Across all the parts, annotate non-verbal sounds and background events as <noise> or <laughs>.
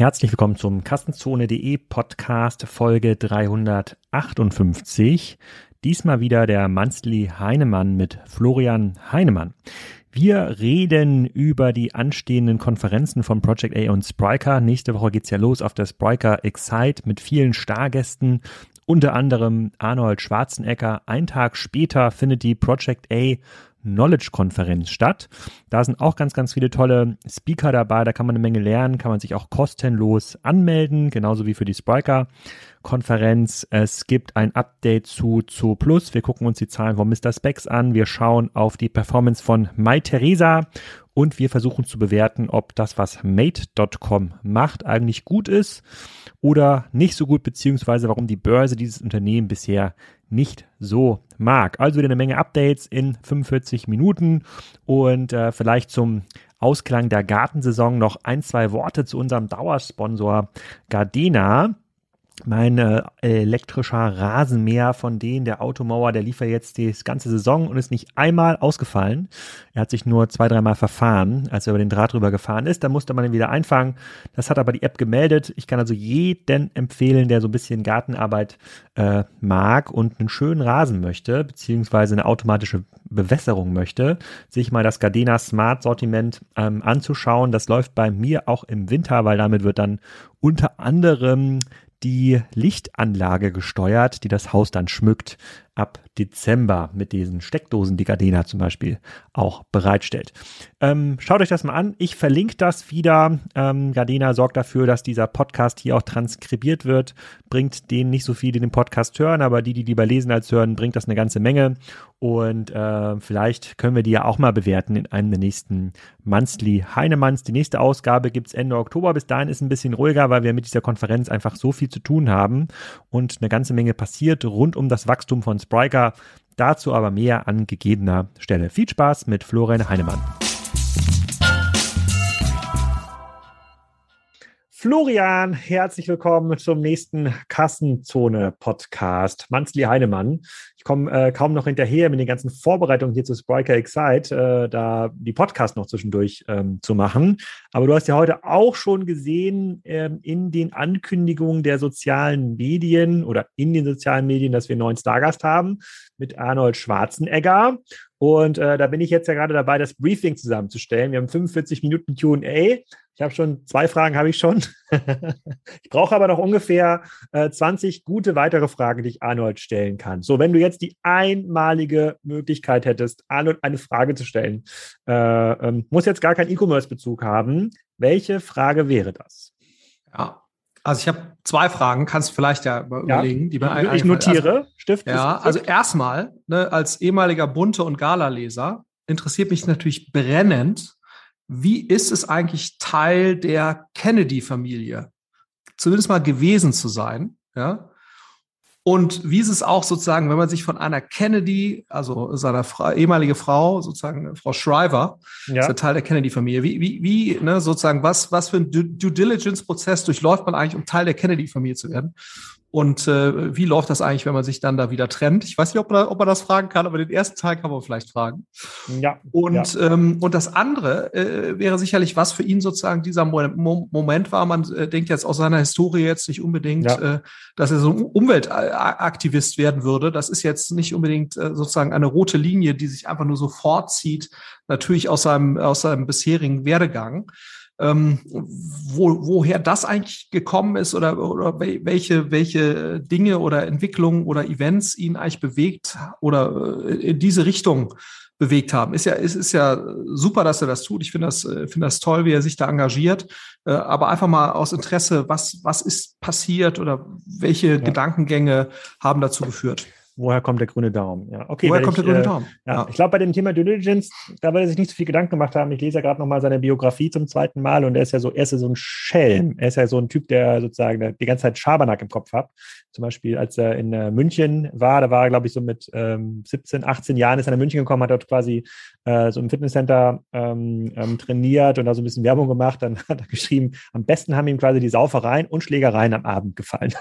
Herzlich willkommen zum Kassenzone.de Podcast Folge 358. Diesmal wieder der Manstli Heinemann mit Florian Heinemann. Wir reden über die anstehenden Konferenzen von Project A und Spryker. Nächste Woche geht's ja los auf der Spryker Excite mit vielen Stargästen, unter anderem Arnold Schwarzenegger. Ein Tag später findet die Project A Knowledge-Konferenz statt. Da sind auch ganz, ganz viele tolle Speaker dabei. Da kann man eine Menge lernen, kann man sich auch kostenlos anmelden, genauso wie für die Spriker-Konferenz. Es gibt ein Update zu Zoo Plus. Wir gucken uns die Zahlen von Mr. Specs an. Wir schauen auf die Performance von Mai Theresa und wir versuchen zu bewerten, ob das, was Mate.com macht, eigentlich gut ist oder nicht so gut, beziehungsweise warum die Börse dieses Unternehmen bisher nicht so mag. Also wieder eine Menge Updates in 45 Minuten und äh, vielleicht zum Ausklang der Gartensaison noch ein, zwei Worte zu unserem Dauersponsor Gardena. Mein äh, elektrischer Rasenmäher von denen, der Automauer, der lief ja jetzt die ganze Saison und ist nicht einmal ausgefallen. Er hat sich nur zwei, dreimal verfahren, als er über den Draht drüber gefahren ist. Da musste man ihn wieder einfangen. Das hat aber die App gemeldet. Ich kann also jeden empfehlen, der so ein bisschen Gartenarbeit äh, mag und einen schönen Rasen möchte, beziehungsweise eine automatische Bewässerung möchte, sich mal das Gardena Smart Sortiment ähm, anzuschauen. Das läuft bei mir auch im Winter, weil damit wird dann unter anderem die Lichtanlage gesteuert, die das Haus dann schmückt ab Dezember mit diesen Steckdosen, die Gardena zum Beispiel auch bereitstellt. Ähm, schaut euch das mal an. Ich verlinke das wieder. Ähm, Gardena sorgt dafür, dass dieser Podcast hier auch transkribiert wird. Bringt denen nicht so viel, die den Podcast hören, aber die, die lieber lesen als hören, bringt das eine ganze Menge. Und äh, vielleicht können wir die ja auch mal bewerten in einem der nächsten Monthly Heinemanns. Die nächste Ausgabe gibt's Ende Oktober. Bis dahin ist ein bisschen ruhiger, weil wir mit dieser Konferenz einfach so viel zu tun haben und eine ganze Menge passiert rund um das Wachstum von Spriker. Dazu aber mehr an gegebener Stelle. Viel Spaß mit Florian Heinemann. Florian, herzlich willkommen zum nächsten Kassenzone-Podcast. Manzli Heinemann. Ich komme äh, kaum noch hinterher mit den ganzen Vorbereitungen hier zu Spriker Excite, äh, da die Podcast noch zwischendurch ähm, zu machen. Aber du hast ja heute auch schon gesehen ähm, in den Ankündigungen der sozialen Medien oder in den sozialen Medien, dass wir einen neuen Stargast haben mit Arnold Schwarzenegger. Und äh, da bin ich jetzt ja gerade dabei, das Briefing zusammenzustellen. Wir haben 45 Minuten QA. Ich habe schon zwei Fragen, habe ich schon. <laughs> ich brauche aber noch ungefähr äh, 20 gute weitere Fragen, die ich Arnold stellen kann. So, wenn du jetzt die einmalige Möglichkeit hättest, Arnold eine Frage zu stellen, äh, ähm, muss jetzt gar keinen E-Commerce-Bezug haben. Welche Frage wäre das? Ja, also ich habe zwei Fragen, kannst du vielleicht ja überlegen. Ja, die man ich notiere, also, Stift. Ja, also erstmal, ne, als ehemaliger Bunte- und Gala-Leser interessiert mich natürlich brennend, wie ist es eigentlich Teil der Kennedy-Familie? Zumindest mal gewesen zu sein, ja. Und wie ist es auch sozusagen, wenn man sich von einer Kennedy, also seiner Fra ehemalige Frau, sozusagen Frau Shriver, ja. ist ja Teil der Kennedy-Familie, wie, wie, wie, ne, sozusagen, was, was für ein Due Diligence-Prozess durchläuft man eigentlich, um Teil der Kennedy-Familie zu werden? Und äh, wie läuft das eigentlich, wenn man sich dann da wieder trennt? Ich weiß nicht, ob man, ob man das fragen kann, aber den ersten Teil kann man vielleicht fragen. Ja. Und, ja. Ähm, und das andere äh, wäre sicherlich, was für ihn sozusagen dieser Mo Moment war. Man äh, denkt jetzt aus seiner Historie jetzt nicht unbedingt, ja. äh, dass er so ein Umweltaktivist werden würde. Das ist jetzt nicht unbedingt äh, sozusagen eine rote Linie, die sich einfach nur so fortzieht, natürlich aus seinem, aus seinem bisherigen Werdegang ähm, wo, woher das eigentlich gekommen ist oder, oder welche, welche Dinge oder Entwicklungen oder Events ihn eigentlich bewegt oder äh, in diese Richtung bewegt haben. Ist ja, ist, ist ja super, dass er das tut. Ich finde das, äh, finde das toll, wie er sich da engagiert. Äh, aber einfach mal aus Interesse, was, was ist passiert oder welche ja. Gedankengänge haben dazu geführt? Woher kommt der grüne Daumen? Ja, okay. Woher kommt ich, der grüne äh, Daumen? Ja, ja. Ich glaube, bei dem Thema Due Diligence, da wird er sich nicht so viel Gedanken gemacht haben. Ich lese ja gerade nochmal seine Biografie zum zweiten Mal und er ist ja so, er ist ja so ein Schelm. Er ist ja so ein Typ, der sozusagen die ganze Zeit Schabernack im Kopf hat. Zum Beispiel, als er in äh, München war, da war er, glaube ich, so mit ähm, 17, 18 Jahren, ist er nach München gekommen, hat dort quasi äh, so im Fitnesscenter ähm, ähm, trainiert und da so ein bisschen Werbung gemacht. Dann hat er geschrieben, am besten haben ihm quasi die Saufereien und Schlägereien am Abend gefallen.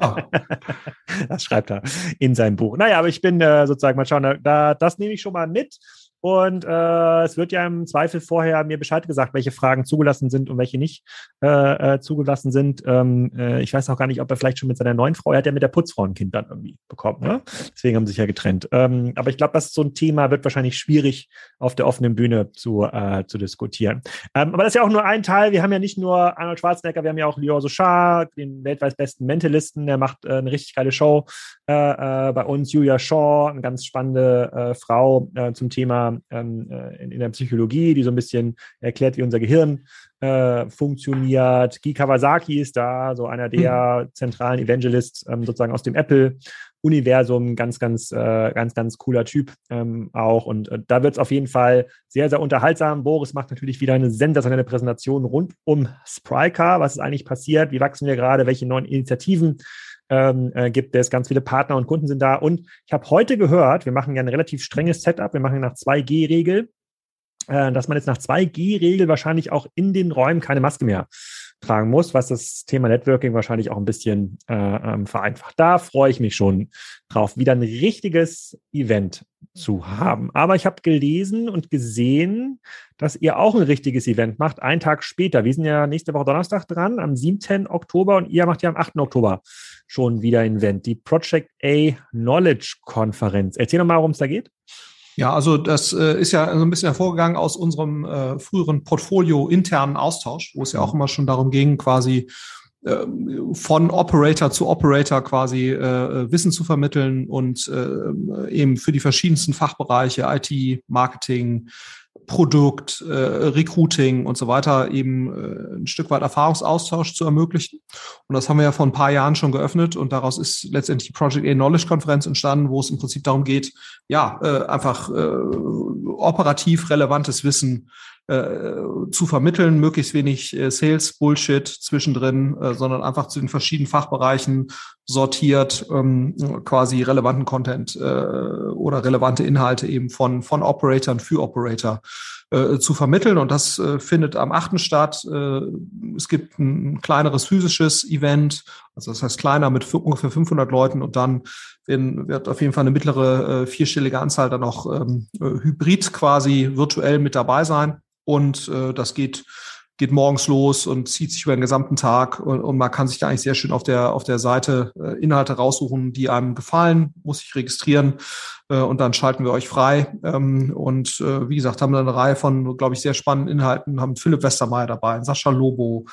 Oh. <laughs> Das schreibt er in seinem Buch. Naja, aber ich bin äh, sozusagen mal schauen, da, das nehme ich schon mal mit. Und äh, es wird ja im Zweifel vorher mir Bescheid gesagt, welche Fragen zugelassen sind und welche nicht äh, äh, zugelassen sind. Ähm, äh, ich weiß auch gar nicht, ob er vielleicht schon mit seiner neuen Frau, er hat ja mit der Putzfrau ein Kind dann irgendwie bekommen, ne? Deswegen haben sie sich ja getrennt. Ähm, aber ich glaube, das ist so ein Thema, wird wahrscheinlich schwierig auf der offenen Bühne zu, äh, zu diskutieren. Ähm, aber das ist ja auch nur ein Teil. Wir haben ja nicht nur Arnold Schwarzenegger, wir haben ja auch Lior Sochar, den weltweit besten Mentalisten, der macht äh, eine richtig geile Show bei uns. Julia Shaw, eine ganz spannende Frau zum Thema ähm, äh, in, in, der Psychologie, die so ein bisschen erklärt, wie unser Gehirn äh, funktioniert. Guy Kawasaki ist da, so einer der mhm. zentralen Evangelists ähm, sozusagen aus dem Apple. Universum, ganz, ganz, äh, ganz, ganz cooler Typ ähm, auch. Und äh, da wird es auf jeden Fall sehr, sehr unterhaltsam. Boris macht natürlich wieder eine sensationelle Präsentation rund um Spryker. Was ist eigentlich passiert? Wie wachsen wir gerade? Welche neuen Initiativen ähm, äh, gibt es? Ganz viele Partner und Kunden sind da. Und ich habe heute gehört, wir machen ja ein relativ strenges Setup. Wir machen nach 2G-Regel, äh, dass man jetzt nach 2G-Regel wahrscheinlich auch in den Räumen keine Maske mehr tragen muss, was das Thema Networking wahrscheinlich auch ein bisschen äh, ähm, vereinfacht. Da freue ich mich schon drauf, wieder ein richtiges Event zu haben. Aber ich habe gelesen und gesehen, dass ihr auch ein richtiges Event macht, einen Tag später. Wir sind ja nächste Woche Donnerstag dran, am 7. Oktober und ihr macht ja am 8. Oktober schon wieder ein Event, die Project A Knowledge Konferenz. Erzähl noch mal, worum es da geht. Ja, also das äh, ist ja so ein bisschen hervorgegangen aus unserem äh, früheren Portfolio internen Austausch, wo es ja auch immer schon darum ging, quasi äh, von Operator zu Operator quasi äh, Wissen zu vermitteln und äh, eben für die verschiedensten Fachbereiche IT, Marketing, Produkt, äh, Recruiting und so weiter eben äh, ein Stück weit Erfahrungsaustausch zu ermöglichen. Und das haben wir ja vor ein paar Jahren schon geöffnet und daraus ist letztendlich die Project A Knowledge Konferenz entstanden, wo es im Prinzip darum geht, ja, äh, einfach äh, operativ relevantes Wissen äh, zu vermitteln, möglichst wenig äh, Sales-Bullshit zwischendrin, äh, sondern einfach zu den verschiedenen Fachbereichen sortiert ähm, quasi relevanten Content äh, oder relevante Inhalte eben von, von Operatoren für Operator äh, zu vermitteln. Und das äh, findet am 8. statt. Äh, es gibt ein kleineres physisches Event, also das heißt kleiner mit ungefähr 500 Leuten und dann werden, wird auf jeden Fall eine mittlere äh, vierstellige Anzahl dann auch ähm, äh, hybrid quasi virtuell mit dabei sein. Und äh, das geht geht morgens los und zieht sich über den gesamten Tag. Und, und man kann sich da eigentlich sehr schön auf der auf der Seite äh, Inhalte raussuchen, die einem gefallen, muss sich registrieren äh, und dann schalten wir euch frei. Ähm, und äh, wie gesagt haben wir eine Reihe von glaube ich sehr spannenden Inhalten, haben Philipp Westermeier dabei, Sascha Lobo,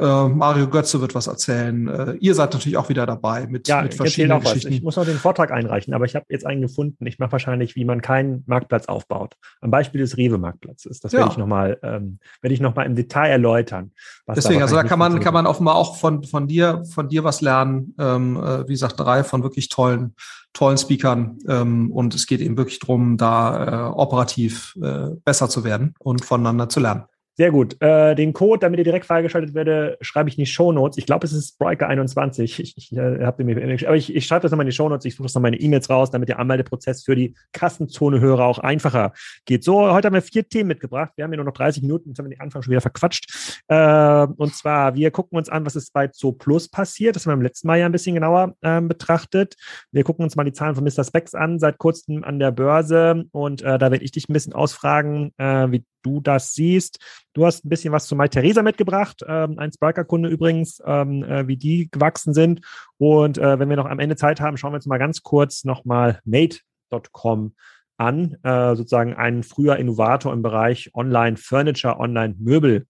äh, Mario Götze wird was erzählen. Äh, ihr seid natürlich auch wieder dabei mit, ja, mit verschiedenen Geschichten. Ich muss noch den Vortrag einreichen, aber ich habe jetzt einen gefunden. Ich mache wahrscheinlich, wie man keinen Marktplatz aufbaut. Am Beispiel des Rewe-Marktplatzes. Das ja. werde ich nochmal ähm, ich noch mal im Detail erläutern. Deswegen, also da kann man, kann man offenbar auch von, von dir, von dir was lernen. Ähm, äh, wie gesagt, drei von wirklich tollen tollen Speakern ähm, und es geht eben wirklich darum, da äh, operativ äh, besser zu werden und voneinander zu lernen. Sehr gut. Äh, den Code, damit ihr direkt freigeschaltet werde, schreibe ich in die Show Notes. Ich glaube, es ist Spriker21. Ich, ich, äh, hab mir, aber ich, ich schreibe das nochmal in die Show Notes. Ich suche das nochmal in E-Mails raus, damit der Anmeldeprozess für die Kassenzone-Hörer auch einfacher geht. So, heute haben wir vier Themen mitgebracht. Wir haben hier nur noch 30 Minuten. Jetzt haben wir den Anfang schon wieder verquatscht. Äh, und zwar, wir gucken uns an, was ist bei Zo Plus passiert. Das haben wir im letzten Mal ja ein bisschen genauer ähm, betrachtet. Wir gucken uns mal die Zahlen von Mr. Specs an, seit kurzem an der Börse. Und äh, da werde ich dich ein bisschen ausfragen, äh, wie du das siehst. Du hast ein bisschen was zu Mai Theresa mitgebracht, ähm, ein Spriker-Kunde übrigens, ähm, äh, wie die gewachsen sind. Und äh, wenn wir noch am Ende Zeit haben, schauen wir uns mal ganz kurz nochmal Mate.com an, äh, sozusagen ein früher Innovator im Bereich Online-Furniture, Online-Möbel.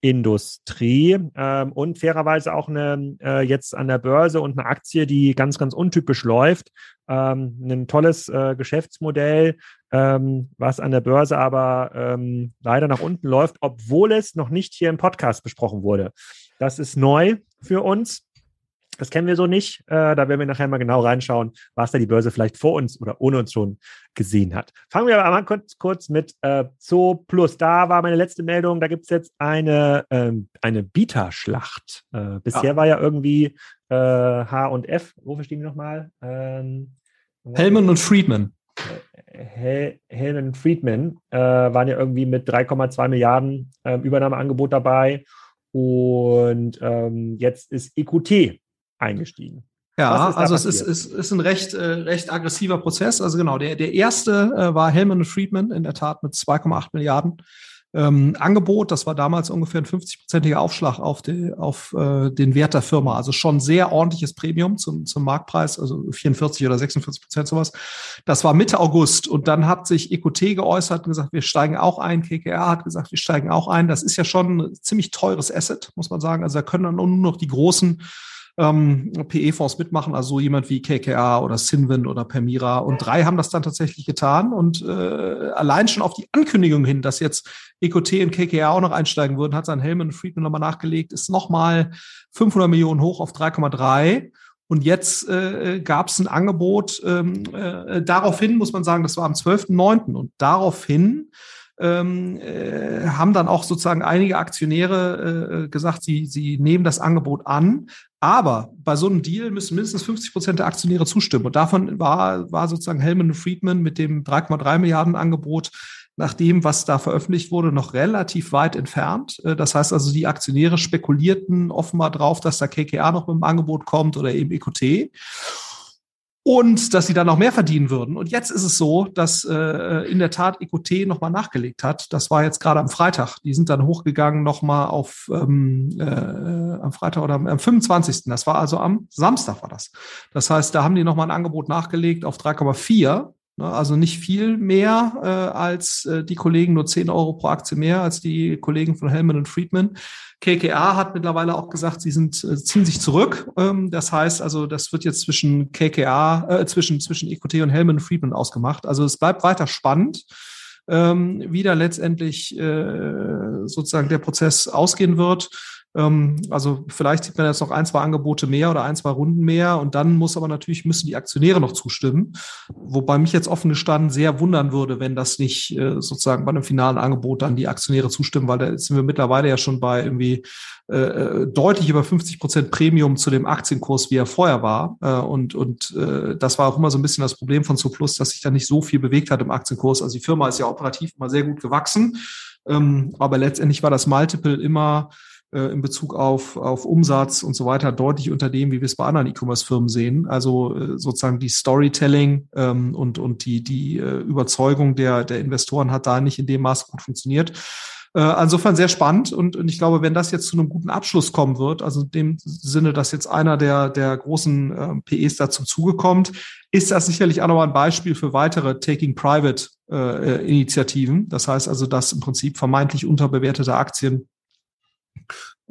Industrie ähm, und fairerweise auch eine äh, jetzt an der Börse und eine Aktie, die ganz, ganz untypisch läuft. Ähm, ein tolles äh, Geschäftsmodell, ähm, was an der Börse aber ähm, leider nach unten läuft, obwohl es noch nicht hier im Podcast besprochen wurde. Das ist neu für uns. Das kennen wir so nicht. Äh, da werden wir nachher mal genau reinschauen, was da die Börse vielleicht vor uns oder ohne uns schon gesehen hat. Fangen wir aber mal kurz, kurz mit äh, Zo Plus. Da war meine letzte Meldung. Da gibt es jetzt eine, ähm, eine Bieterschlacht. Äh, bisher ja. war ja irgendwie äh, H und F. Wofür stehen die nochmal? Ähm, Hellman und Friedman. Hel Hellman und Friedman äh, waren ja irgendwie mit 3,2 Milliarden äh, Übernahmeangebot dabei. Und ähm, jetzt ist EQT eingestiegen. Ja, also es ist, ist, ist ein recht, äh, recht aggressiver Prozess. Also genau, der, der erste äh, war Hellman Friedman, in der Tat mit 2,8 Milliarden ähm, Angebot. Das war damals ungefähr ein 50-prozentiger Aufschlag auf, die, auf äh, den Wert der Firma. Also schon sehr ordentliches Premium zum, zum Marktpreis, also 44 oder 46 Prozent sowas. Das war Mitte August. Und dann hat sich EQT geäußert und gesagt, wir steigen auch ein. KKR hat gesagt, wir steigen auch ein. Das ist ja schon ein ziemlich teures Asset, muss man sagen. Also da können dann nur noch die großen ähm, PE-Fonds mitmachen, also jemand wie KKR oder Sinwin oder Permira. Und drei haben das dann tatsächlich getan. Und äh, allein schon auf die Ankündigung hin, dass jetzt EQT und KKR auch noch einsteigen würden, hat sein Hellman Friedman nochmal nachgelegt, ist nochmal 500 Millionen hoch auf 3,3. Und jetzt äh, gab es ein Angebot. Ähm, äh, daraufhin muss man sagen, das war am 12.09. Und daraufhin ähm, äh, haben dann auch sozusagen einige Aktionäre äh, gesagt, sie, sie nehmen das Angebot an. Aber bei so einem Deal müssen mindestens 50 Prozent der Aktionäre zustimmen. Und davon war, war sozusagen Hellman Friedman mit dem 3,3 Milliarden Angebot nach dem, was da veröffentlicht wurde, noch relativ weit entfernt. Äh, das heißt also, die Aktionäre spekulierten offenbar drauf, dass da KKA noch mit dem Angebot kommt oder eben EQT und dass sie dann noch mehr verdienen würden. Und jetzt ist es so, dass äh, in der Tat EQT nochmal nachgelegt hat. Das war jetzt gerade am Freitag. Die sind dann hochgegangen nochmal auf ähm, äh, am Freitag oder am 25. Das war also am Samstag war das. Das heißt, da haben die nochmal ein Angebot nachgelegt auf 3,4 Ne, also nicht viel mehr äh, als äh, die Kollegen, nur 10 Euro pro Aktie mehr als die Kollegen von Hellman und Friedman. KKA hat mittlerweile auch gesagt, sie sind, äh, ziehen sich zurück. Ähm, das heißt also, das wird jetzt zwischen KKA, äh, zwischen, zwischen EQT und Hellman und Friedman ausgemacht. Also es bleibt weiter spannend, ähm, wie da letztendlich äh, sozusagen der Prozess ausgehen wird. Ähm, also vielleicht sieht man jetzt noch ein, zwei Angebote mehr oder ein, zwei Runden mehr und dann muss aber natürlich, müssen die Aktionäre noch zustimmen. Wobei mich jetzt offen gestanden sehr wundern würde, wenn das nicht äh, sozusagen bei einem finalen Angebot dann die Aktionäre zustimmen, weil da sind wir mittlerweile ja schon bei irgendwie äh, äh deutlich über 50 Prozent Premium zu dem Aktienkurs, wie er vorher war. Äh, und und äh, das war auch immer so ein bisschen das Problem von Zuplus, dass sich da nicht so viel bewegt hat im Aktienkurs. Also die Firma ist ja operativ immer sehr gut gewachsen. Ähm, aber letztendlich war das Multiple immer in Bezug auf, auf Umsatz und so weiter deutlich unter dem, wie wir es bei anderen E-Commerce-Firmen sehen. Also äh, sozusagen die Storytelling ähm, und, und die, die äh, Überzeugung der, der Investoren hat da nicht in dem Maße gut funktioniert. Äh, insofern sehr spannend und, und ich glaube, wenn das jetzt zu einem guten Abschluss kommen wird, also in dem Sinne, dass jetzt einer der, der großen äh, PEs dazu zugekommt, ist das sicherlich auch nochmal ein Beispiel für weitere Taking Private äh, Initiativen. Das heißt also, dass im Prinzip vermeintlich unterbewertete Aktien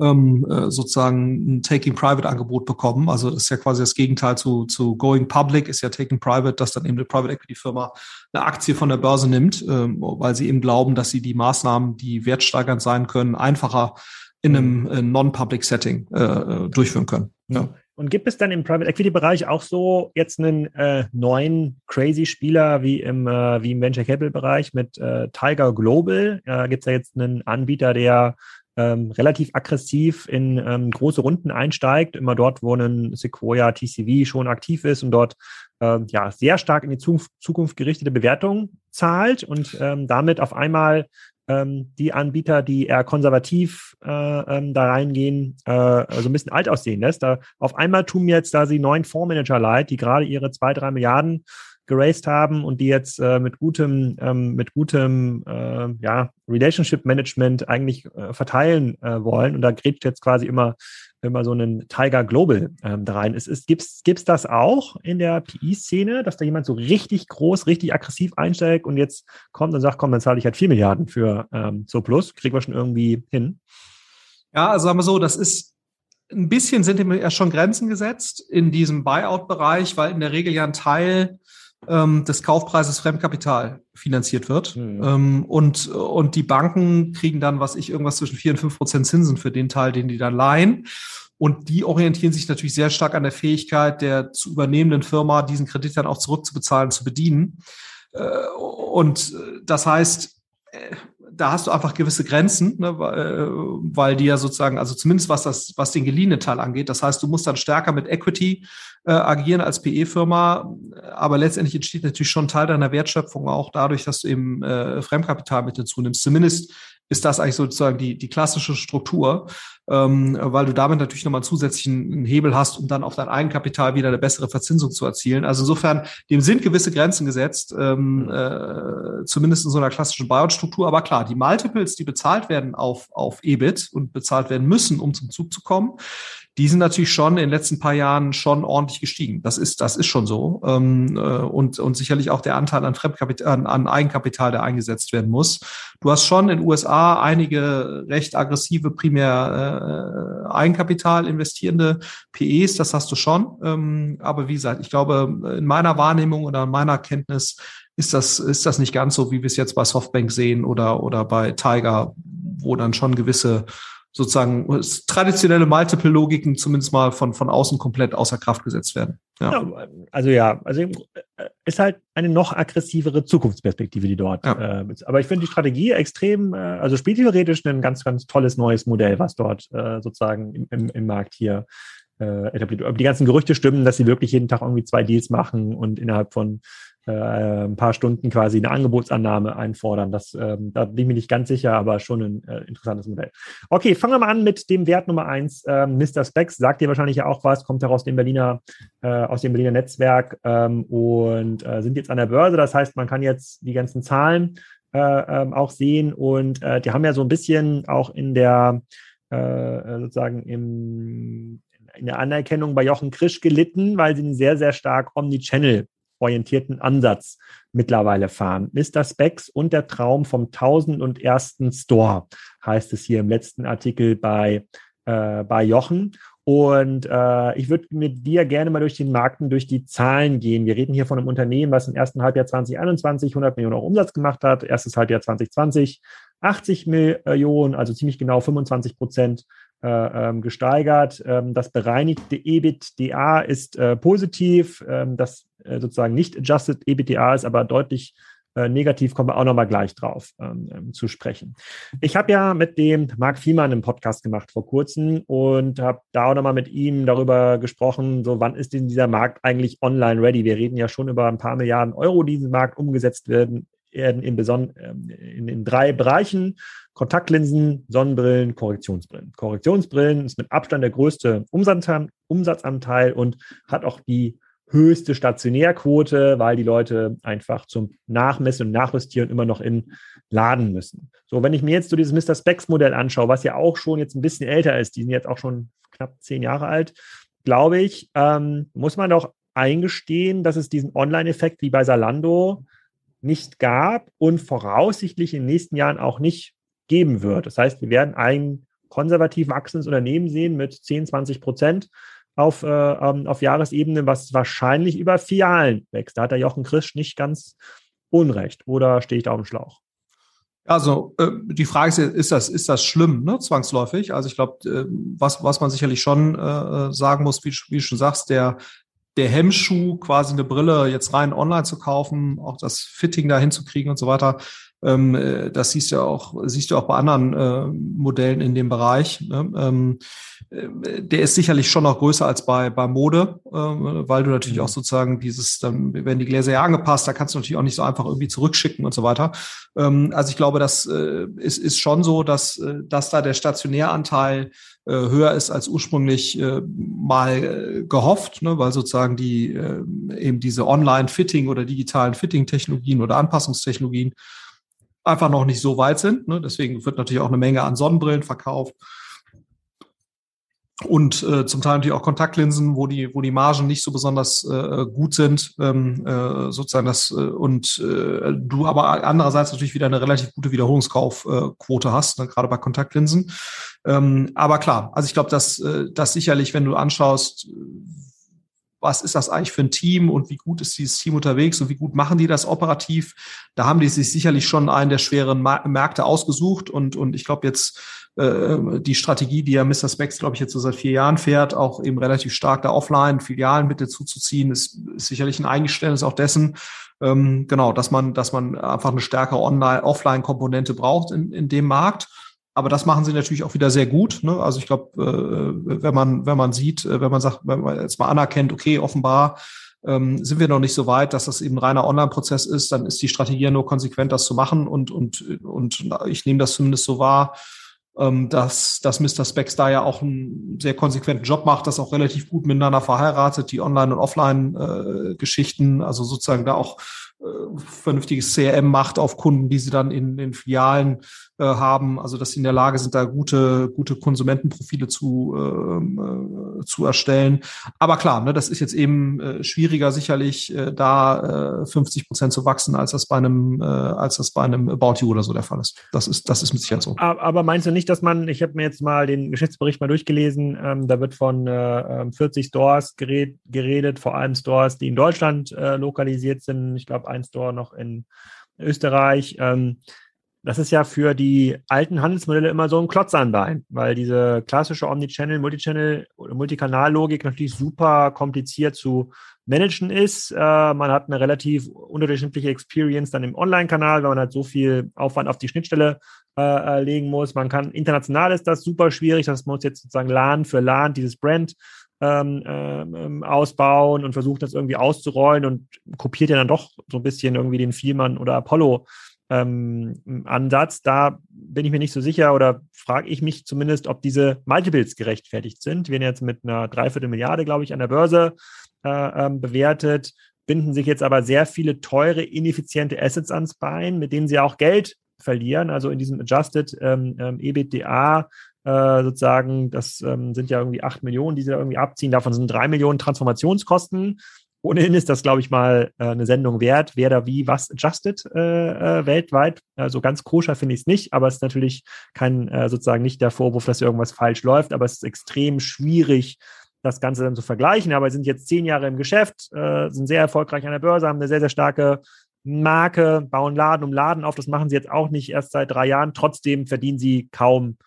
ähm, äh, sozusagen ein Taking Private Angebot bekommen. Also das ist ja quasi das Gegenteil zu, zu Going Public, ist ja Taking Private, dass dann eben eine Private Equity Firma eine Aktie von der Börse nimmt, ähm, weil sie eben glauben, dass sie die Maßnahmen, die wertsteigernd sein können, einfacher in einem äh, Non-Public Setting äh, äh durchführen können. Ja. Und gibt es dann im Private Equity Bereich auch so jetzt einen äh, neuen crazy Spieler wie im, äh, wie im Venture Capital Bereich mit äh, Tiger Global? Äh, gibt es da jetzt einen Anbieter, der ähm, relativ aggressiv in ähm, große Runden einsteigt, immer dort, wo ein Sequoia TCV schon aktiv ist und dort ähm, ja sehr stark in die Zukunft, gerichtete Bewertung zahlt und ähm, damit auf einmal ähm, die Anbieter, die eher konservativ äh, ähm, da reingehen, äh, so ein bisschen alt aussehen lässt. Da auf einmal tun jetzt da sie neuen Fondsmanager leid, die gerade ihre zwei, drei Milliarden geraced haben und die jetzt äh, mit gutem, ähm, mit gutem äh, ja, Relationship Management eigentlich äh, verteilen äh, wollen. Und da grätscht jetzt quasi immer, immer so einen Tiger Global ähm, da rein. Ist, ist, gibt's, gibt's das auch in der PI-Szene, dass da jemand so richtig groß, richtig aggressiv einsteigt und jetzt kommt und sagt, komm, dann zahle ich halt vier Milliarden für ähm, so plus, kriegen wir schon irgendwie hin? Ja, also sagen wir so, das ist ein bisschen sind ja schon Grenzen gesetzt in diesem Buyout-Bereich, weil in der Regel ja ein Teil ähm, des Kaufpreises Fremdkapital finanziert wird. Mhm. Ähm, und, und die Banken kriegen dann, was ich, irgendwas zwischen vier und fünf Prozent Zinsen für den Teil, den die dann leihen. Und die orientieren sich natürlich sehr stark an der Fähigkeit der zu übernehmenden Firma, diesen Kredit dann auch zurückzubezahlen, zu bedienen. Äh, und das heißt, äh, da hast du einfach gewisse Grenzen, ne, äh, weil die ja sozusagen, also zumindest was das, was den geliehenen Teil angeht. Das heißt, du musst dann stärker mit Equity äh, agieren als PE-Firma, aber letztendlich entsteht natürlich schon Teil deiner Wertschöpfung auch dadurch, dass du eben äh, Fremdkapital mit hinzunimmst. Zumindest ist das eigentlich sozusagen die, die klassische Struktur. Ähm, weil du damit natürlich nochmal einen zusätzlichen Hebel hast, um dann auf dein Eigenkapital wieder eine bessere Verzinsung zu erzielen. Also insofern, dem sind gewisse Grenzen gesetzt, ähm, mhm. äh, zumindest in so einer klassischen Buyout-Struktur. Aber klar, die Multiples, die bezahlt werden auf, auf EBIT und bezahlt werden müssen, um zum Zug zu kommen, die sind natürlich schon in den letzten paar Jahren schon ordentlich gestiegen. Das ist, das ist schon so. Ähm, äh, und, und sicherlich auch der Anteil an Fremdkapital, an, an Eigenkapital, der eingesetzt werden muss. Du hast schon in den USA einige recht aggressive primär äh, Eigenkapital investierende PEs, das hast du schon. Ähm, aber wie gesagt, ich glaube, in meiner Wahrnehmung oder in meiner Kenntnis ist das, ist das nicht ganz so, wie wir es jetzt bei Softbank sehen oder, oder bei Tiger, wo dann schon gewisse sozusagen traditionelle Multiple-Logiken zumindest mal von, von außen komplett außer Kraft gesetzt werden. Ja. ja also ja, also äh, ist halt eine noch aggressivere Zukunftsperspektive, die dort ja. äh, ist. Aber ich finde die Strategie extrem, äh, also spieltheoretisch ein ganz, ganz tolles neues Modell, was dort äh, sozusagen im, im, im Markt hier äh, etabliert. Aber die ganzen Gerüchte stimmen, dass sie wirklich jeden Tag irgendwie zwei Deals machen und innerhalb von ein paar Stunden quasi eine Angebotsannahme einfordern. Das, ähm, da bin ich mir nicht ganz sicher, aber schon ein äh, interessantes Modell. Okay, fangen wir mal an mit dem Wert Nummer eins. Ähm, Mr. Specs sagt dir wahrscheinlich ja auch was, kommt heraus dem Berliner, äh, aus dem Berliner Netzwerk ähm, und äh, sind jetzt an der Börse. Das heißt, man kann jetzt die ganzen Zahlen äh, ähm, auch sehen und äh, die haben ja so ein bisschen auch in der äh, sozusagen im in der Anerkennung bei Jochen Krisch gelitten, weil sie einen sehr, sehr stark Omnichannel orientierten Ansatz mittlerweile fahren. Mr. Specs und der Traum vom tausend und ersten Store heißt es hier im letzten Artikel bei, äh, bei Jochen. Und äh, ich würde mit dir gerne mal durch den Markten, durch die Zahlen gehen. Wir reden hier von einem Unternehmen, was im ersten Halbjahr 2021 100 Millionen Euro Umsatz gemacht hat, erstes Halbjahr 2020 80 Millionen, also ziemlich genau 25 Prozent äh, ähm, gesteigert. Ähm, das bereinigte EBITDA ist äh, positiv. Ähm, das äh, sozusagen nicht adjusted EBITDA ist aber deutlich negativ, kommen wir auch nochmal gleich drauf ähm, ähm, zu sprechen. Ich habe ja mit dem Marc Fiemann einen Podcast gemacht vor kurzem und habe da auch nochmal mit ihm darüber gesprochen, so wann ist denn dieser Markt eigentlich online ready? Wir reden ja schon über ein paar Milliarden Euro, die in diesen Markt umgesetzt werden, in, ähm, in, in drei Bereichen. Kontaktlinsen, Sonnenbrillen, Korrektionsbrillen. Korrektionsbrillen ist mit Abstand der größte Umsatzanteil und hat auch die höchste Stationärquote, weil die Leute einfach zum Nachmessen und Nachjustieren immer noch in Laden müssen. So, wenn ich mir jetzt so dieses Mr. Specs Modell anschaue, was ja auch schon jetzt ein bisschen älter ist, die sind jetzt auch schon knapp zehn Jahre alt, glaube ich, ähm, muss man doch eingestehen, dass es diesen Online-Effekt wie bei Salando nicht gab und voraussichtlich in den nächsten Jahren auch nicht geben wird. Das heißt, wir werden ein konservativ wachsendes Unternehmen sehen mit 10, 20 Prozent auf, äh, ähm, auf Jahresebene, was wahrscheinlich über Filialen wächst. Da hat der Jochen Krisch nicht ganz unrecht. Oder stehe ich da auf dem Schlauch? Also äh, die Frage ist, ist das, ist das schlimm, ne, zwangsläufig? Also ich glaube, äh, was, was man sicherlich schon äh, sagen muss, wie, wie du schon sagst, der, der Hemmschuh, quasi eine Brille jetzt rein online zu kaufen, auch das Fitting da hinzukriegen und so weiter, ähm, äh, das siehst du auch, siehst du auch bei anderen äh, Modellen in dem Bereich. Ne? Ähm, äh, der ist sicherlich schon noch größer als bei, bei Mode, äh, weil du natürlich mhm. auch sozusagen dieses, dann werden die Gläser ja angepasst, da kannst du natürlich auch nicht so einfach irgendwie zurückschicken und so weiter. Ähm, also ich glaube, das äh, ist, ist schon so, dass, äh, dass da der Stationäranteil äh, höher ist als ursprünglich mal gehofft, ne, weil sozusagen die eben diese Online-Fitting oder digitalen Fitting-Technologien oder Anpassungstechnologien einfach noch nicht so weit sind. Ne? Deswegen wird natürlich auch eine Menge an Sonnenbrillen verkauft. Und äh, zum Teil natürlich auch Kontaktlinsen, wo die, wo die Margen nicht so besonders äh, gut sind, ähm, äh, sozusagen das, äh, und äh, du aber andererseits natürlich wieder eine relativ gute Wiederholungskaufquote hast, ne, gerade bei Kontaktlinsen. Ähm, aber klar, also ich glaube, dass äh, das sicherlich, wenn du anschaust, was ist das eigentlich für ein Team und wie gut ist dieses Team unterwegs und wie gut machen die das operativ. Da haben die sich sicherlich schon einen der schweren Märkte ausgesucht und, und ich glaube jetzt äh, die Strategie, die ja Mr. Specs, glaube ich, jetzt so seit vier Jahren fährt, auch eben relativ stark da offline Filialen mit dazu zu ziehen, ist, ist sicherlich ein Eingeständnis auch dessen, ähm, genau, dass man, dass man einfach eine stärkere Online-Offline-Komponente braucht in, in dem Markt. Aber das machen sie natürlich auch wieder sehr gut. Ne? Also ich glaube, äh, wenn man, wenn man sieht, äh, wenn man sagt, wenn man jetzt mal anerkennt, okay, offenbar ähm, sind wir noch nicht so weit, dass das eben ein reiner Online-Prozess ist, dann ist die Strategie ja nur konsequent, das zu machen. Und, und, und ich nehme das zumindest so wahr, ähm, dass, dass Mr. Specs da ja auch einen sehr konsequenten Job macht, das auch relativ gut miteinander verheiratet, die Online- und Offline-Geschichten, äh, also sozusagen da auch äh, vernünftiges CRM macht auf Kunden, die sie dann in den Filialen äh, haben, also dass sie in der Lage sind, da gute, gute Konsumentenprofile zu, ähm, äh, zu erstellen. Aber klar, ne, das ist jetzt eben äh, schwieriger sicherlich, äh, da äh, 50 Prozent zu wachsen, als das bei einem, äh, als das bei einem About You oder so der Fall ist. Das ist, das ist mit Sicherheit so. Aber meinst du nicht, dass man, ich habe mir jetzt mal den Geschäftsbericht mal durchgelesen, ähm, da wird von äh, 40 ähm, Stores gered, geredet, vor allem Stores, die in Deutschland äh, lokalisiert sind. Ich glaube, ein Store noch in Österreich. Ähm, das ist ja für die alten Handelsmodelle immer so ein Klotz an Bein, weil diese klassische Omnichannel, Multichannel oder Multikanal-Logik natürlich super kompliziert zu managen ist. Äh, man hat eine relativ unterdurchschnittliche Experience dann im Online-Kanal, weil man halt so viel Aufwand auf die Schnittstelle äh, äh legen muss. Man kann international ist das super schwierig, man muss jetzt sozusagen LAN für LAN dieses Brand ähm, ähm, ausbauen und versucht das irgendwie auszurollen und kopiert ja dann doch so ein bisschen irgendwie den Vielmann oder Apollo ähm, Ansatz. Da bin ich mir nicht so sicher oder frage ich mich zumindest, ob diese Multiples gerechtfertigt sind. Wir werden jetzt mit einer Dreiviertel Milliarde, glaube ich, an der Börse äh, ähm, bewertet, binden sich jetzt aber sehr viele teure, ineffiziente Assets ans Bein, mit denen sie auch Geld verlieren. Also in diesem Adjusted ähm, ähm, EBITDA äh, sozusagen, das ähm, sind ja irgendwie acht Millionen, die sie da irgendwie abziehen. Davon sind drei Millionen Transformationskosten. Ohnehin ist das, glaube ich, mal äh, eine Sendung wert, wer da wie was adjusted äh, äh, weltweit. Also ganz koscher finde ich es nicht, aber es ist natürlich kein äh, sozusagen nicht der Vorwurf, dass irgendwas falsch läuft, aber es ist extrem schwierig, das Ganze dann zu vergleichen. Aber sind jetzt zehn Jahre im Geschäft, äh, sind sehr erfolgreich an der Börse, haben eine sehr, sehr starke Marke, bauen Laden um Laden auf. Das machen sie jetzt auch nicht erst seit drei Jahren. Trotzdem verdienen sie kaum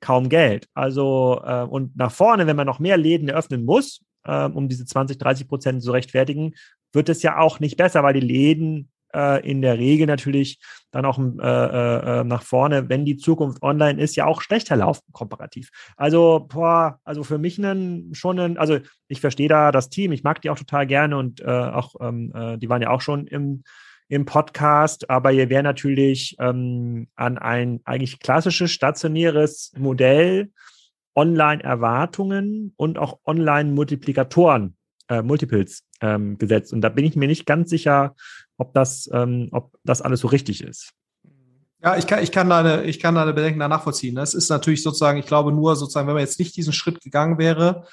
kaum Geld. Also äh, und nach vorne, wenn man noch mehr Läden eröffnen muss, äh, um diese 20, 30 Prozent zu rechtfertigen, wird es ja auch nicht besser, weil die Läden äh, in der Regel natürlich dann auch äh, äh, äh, nach vorne, wenn die Zukunft online ist, ja auch schlechter laufen komparativ. Also boah, also für mich einen, schon ein, also ich verstehe da das Team, ich mag die auch total gerne und äh, auch ähm, äh, die waren ja auch schon im im Podcast, aber ihr wäre natürlich ähm, an ein eigentlich klassisches stationäres Modell Online-Erwartungen und auch Online-Multiplikatoren, äh, Multiples ähm, gesetzt. Und da bin ich mir nicht ganz sicher, ob das, ähm, ob das alles so richtig ist. Ja, ich kann, ich kann deine, ich kann deine Bedenken da nachvollziehen. Das ist natürlich sozusagen, ich glaube nur sozusagen, wenn man jetzt nicht diesen Schritt gegangen wäre,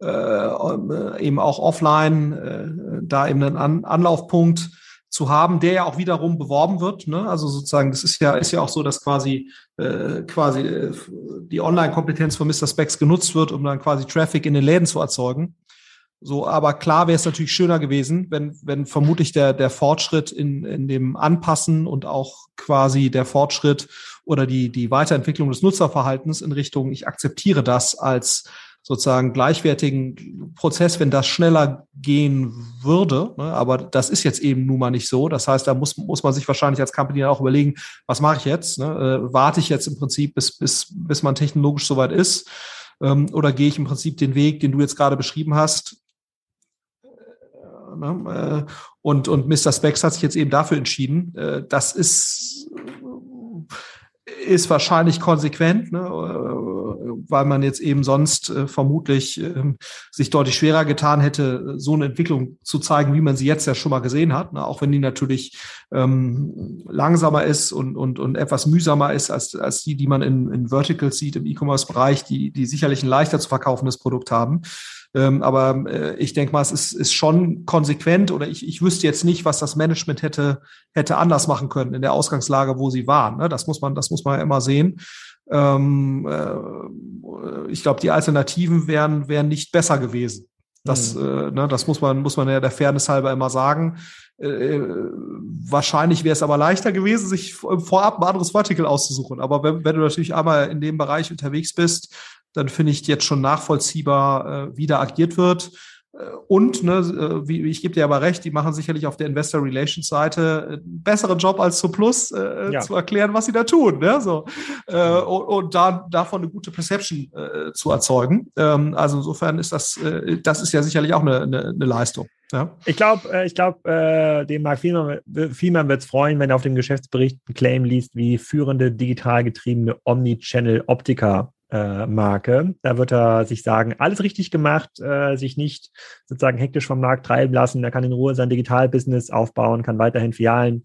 äh, eben auch offline, äh, da eben einen An Anlaufpunkt zu haben, der ja auch wiederum beworben wird. Ne? Also sozusagen, das ist ja, ist ja auch so, dass quasi, äh, quasi äh, die Online-Kompetenz von Mr. Specs genutzt wird, um dann quasi Traffic in den Läden zu erzeugen. So, aber klar wäre es natürlich schöner gewesen, wenn, wenn vermutlich der, der Fortschritt in, in dem Anpassen und auch quasi der Fortschritt oder die, die Weiterentwicklung des Nutzerverhaltens in Richtung, ich akzeptiere das als sozusagen gleichwertigen Prozess, wenn das schneller gehen würde. Ne? Aber das ist jetzt eben nun mal nicht so. Das heißt, da muss, muss man sich wahrscheinlich als Company auch überlegen, was mache ich jetzt? Ne? Äh, warte ich jetzt im Prinzip, bis, bis, bis man technologisch soweit ist? Ähm, oder gehe ich im Prinzip den Weg, den du jetzt gerade beschrieben hast? Äh, ne? Äh, und, und Mr. Specs hat sich jetzt eben dafür entschieden. Das ist ist wahrscheinlich konsequent, ne, weil man jetzt eben sonst äh, vermutlich äh, sich deutlich schwerer getan hätte, so eine Entwicklung zu zeigen, wie man sie jetzt ja schon mal gesehen hat. Ne, auch wenn die natürlich ähm, langsamer ist und, und, und etwas mühsamer ist als, als die, die man in, in Verticals sieht im E-Commerce-Bereich, die, die sicherlich ein leichter zu verkaufendes Produkt haben. Ähm, aber äh, ich denke mal, es ist, ist schon konsequent oder ich, ich wüsste jetzt nicht, was das Management hätte, hätte anders machen können in der Ausgangslage, wo sie waren. Ne? Das muss man, das muss man ja immer sehen. Ähm, äh, ich glaube, die Alternativen wären, wären nicht besser gewesen. Das, mhm. äh, ne, das muss man, muss man ja der Fairness halber immer sagen. Äh, wahrscheinlich wäre es aber leichter gewesen, sich vorab ein anderes Vertical auszusuchen. Aber wenn, wenn du natürlich einmal in dem Bereich unterwegs bist, dann finde ich jetzt schon nachvollziehbar, äh, wie da agiert wird. und, ne, wie, ich gebe dir aber recht, die machen sicherlich auf der Investor Relations Seite einen besseren Job als zu Plus äh, ja. zu erklären, was sie da tun. Ne? So, äh, und, und da, davon eine gute Perception äh, zu erzeugen. Ähm, also insofern ist das, äh, das ist ja sicherlich auch eine, eine, eine Leistung. Ja. Ich glaube, äh, ich glaube, äh, dem Mark Vielmann, Vielmann wird es freuen, wenn er auf dem Geschäftsbericht einen Claim liest, wie führende digital getriebene Omnichannel-Optiker äh, Marke. Da wird er sich sagen, alles richtig gemacht, äh, sich nicht sozusagen hektisch vom Markt treiben lassen. Er kann in Ruhe sein Digitalbusiness aufbauen, kann weiterhin Fialen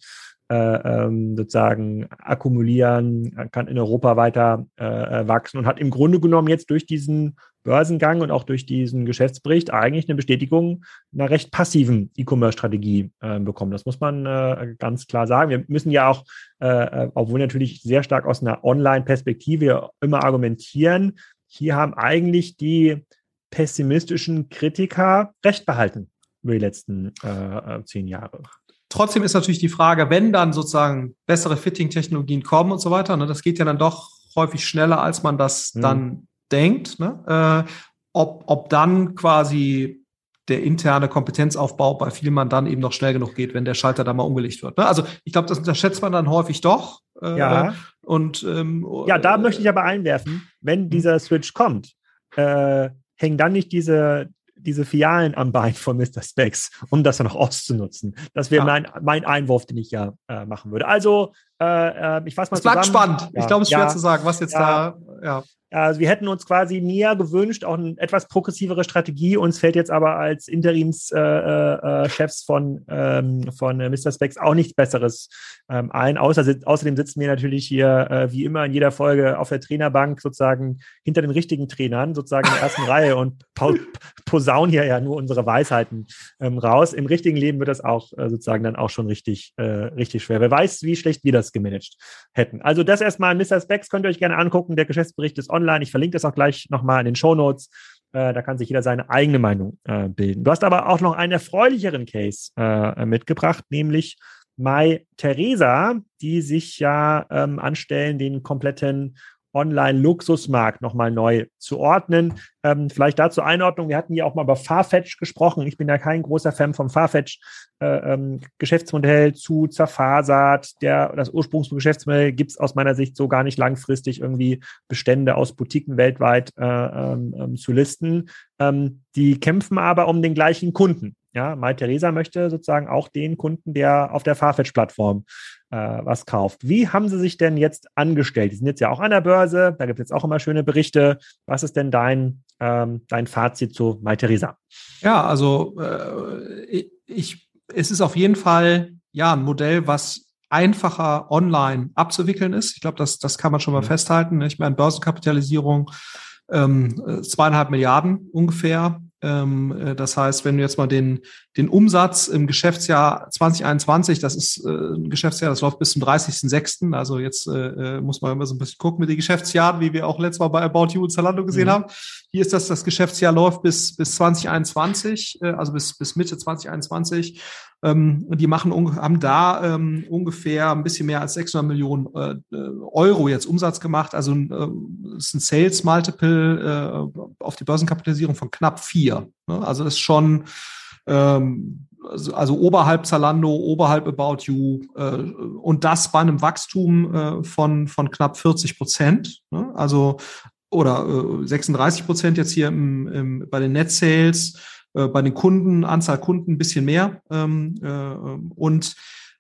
äh, ähm, sozusagen akkumulieren, kann in Europa weiter äh, äh, wachsen und hat im Grunde genommen jetzt durch diesen Börsengang und auch durch diesen Geschäftsbericht eigentlich eine Bestätigung einer recht passiven E-Commerce-Strategie äh, bekommen. Das muss man äh, ganz klar sagen. Wir müssen ja auch, äh, äh obwohl natürlich sehr stark aus einer Online-Perspektive immer argumentieren, hier haben eigentlich die pessimistischen Kritiker recht behalten über die letzten äh, zehn Jahre. Trotzdem ist natürlich die Frage, wenn dann sozusagen bessere Fitting-Technologien kommen und so weiter, ne, das geht ja dann doch häufig schneller, als man das mhm. dann denkt, ne, äh, ob, ob dann quasi der interne Kompetenzaufbau bei Vielmann dann eben noch schnell genug geht, wenn der Schalter da mal umgelegt wird. Ne? Also ich glaube, das unterschätzt man dann häufig doch. Äh, ja. Und ähm, ja, da äh, möchte ich aber einwerfen, wenn mhm. dieser Switch kommt, äh, hängen dann nicht diese diese Filialen am Bein von Mr. Specs, um das dann auch auszunutzen. Das wäre ja. mein, mein Einwurf, den ich ja äh, machen würde. Also, äh, äh ich fasse mal Es bleibt spannend. Ja. Ich glaube, es ist schwer zu sagen, was jetzt da, ja. Also wir hätten uns quasi mehr gewünscht, auch eine etwas progressivere Strategie. Uns fällt jetzt aber als Interimschefs äh, äh, äh von, ähm, von äh, Mr. Specs auch nichts Besseres ähm, ein. Außer, außerdem sitzen wir natürlich hier äh, wie immer in jeder Folge auf der Trainerbank sozusagen hinter den richtigen Trainern, sozusagen in der ersten <laughs> Reihe und posaunen hier ja nur unsere Weisheiten ähm, raus. Im richtigen Leben wird das auch äh, sozusagen dann auch schon richtig, äh, richtig schwer. Wer weiß, wie schlecht wir das gemanagt hätten. Also das erstmal Mr. Specs könnt ihr euch gerne angucken. Der Geschäftsbericht ist online. Ich verlinke das auch gleich nochmal in den Show Notes. Äh, da kann sich jeder seine eigene Meinung äh, bilden. Du hast aber auch noch einen erfreulicheren Case äh, mitgebracht, nämlich Mai Theresa, die sich ja ähm, anstellen, den kompletten Online-Luxusmarkt nochmal neu zu ordnen. Ähm, vielleicht dazu Einordnung. Wir hatten ja auch mal über Farfetch gesprochen. Ich bin ja kein großer Fan vom Farfetch äh, ähm, Geschäftsmodell zu zerfasert. Der, das Ursprungsgeschäftsmodell gibt es aus meiner Sicht so gar nicht langfristig irgendwie Bestände aus Boutiquen weltweit äh, ähm, ähm zu listen. Ähm, die kämpfen aber um den gleichen Kunden. Ja, Mai Theresa möchte sozusagen auch den Kunden, der auf der Farfetch-Plattform was kauft. Wie haben Sie sich denn jetzt angestellt? Die sind jetzt ja auch an der Börse, da gibt es jetzt auch immer schöne Berichte. Was ist denn dein, ähm, dein Fazit zu Mai Theresa? Ja, also äh, ich, es ist auf jeden Fall ja ein Modell, was einfacher online abzuwickeln ist. Ich glaube, das, das kann man schon mal mhm. festhalten. Ich meine, Börsenkapitalisierung ähm, zweieinhalb Milliarden ungefähr. Ähm, äh, das heißt, wenn du jetzt mal den, den Umsatz im Geschäftsjahr 2021, das ist äh, ein Geschäftsjahr, das läuft bis zum 30.06., also jetzt äh, äh, muss man immer so ein bisschen gucken mit den Geschäftsjahren, wie wir auch letztes Mal bei About You und Zalando gesehen mhm. haben. Hier ist das, das Geschäftsjahr läuft bis, bis 2021, äh, also bis, bis Mitte 2021. Ähm, die machen, haben da ähm, ungefähr ein bisschen mehr als 600 Millionen äh, Euro jetzt Umsatz gemacht. Also äh, ist ein Sales Multiple äh, auf die Börsenkapitalisierung von knapp vier. Ne? Also ist schon ähm, also, also oberhalb Zalando, oberhalb About You äh, und das bei einem Wachstum äh, von, von knapp 40 Prozent. Ne? Also oder äh, 36 Prozent jetzt hier im, im, bei den Net Sales äh, bei den Kunden, Anzahl Kunden ein bisschen mehr. Ähm, äh, und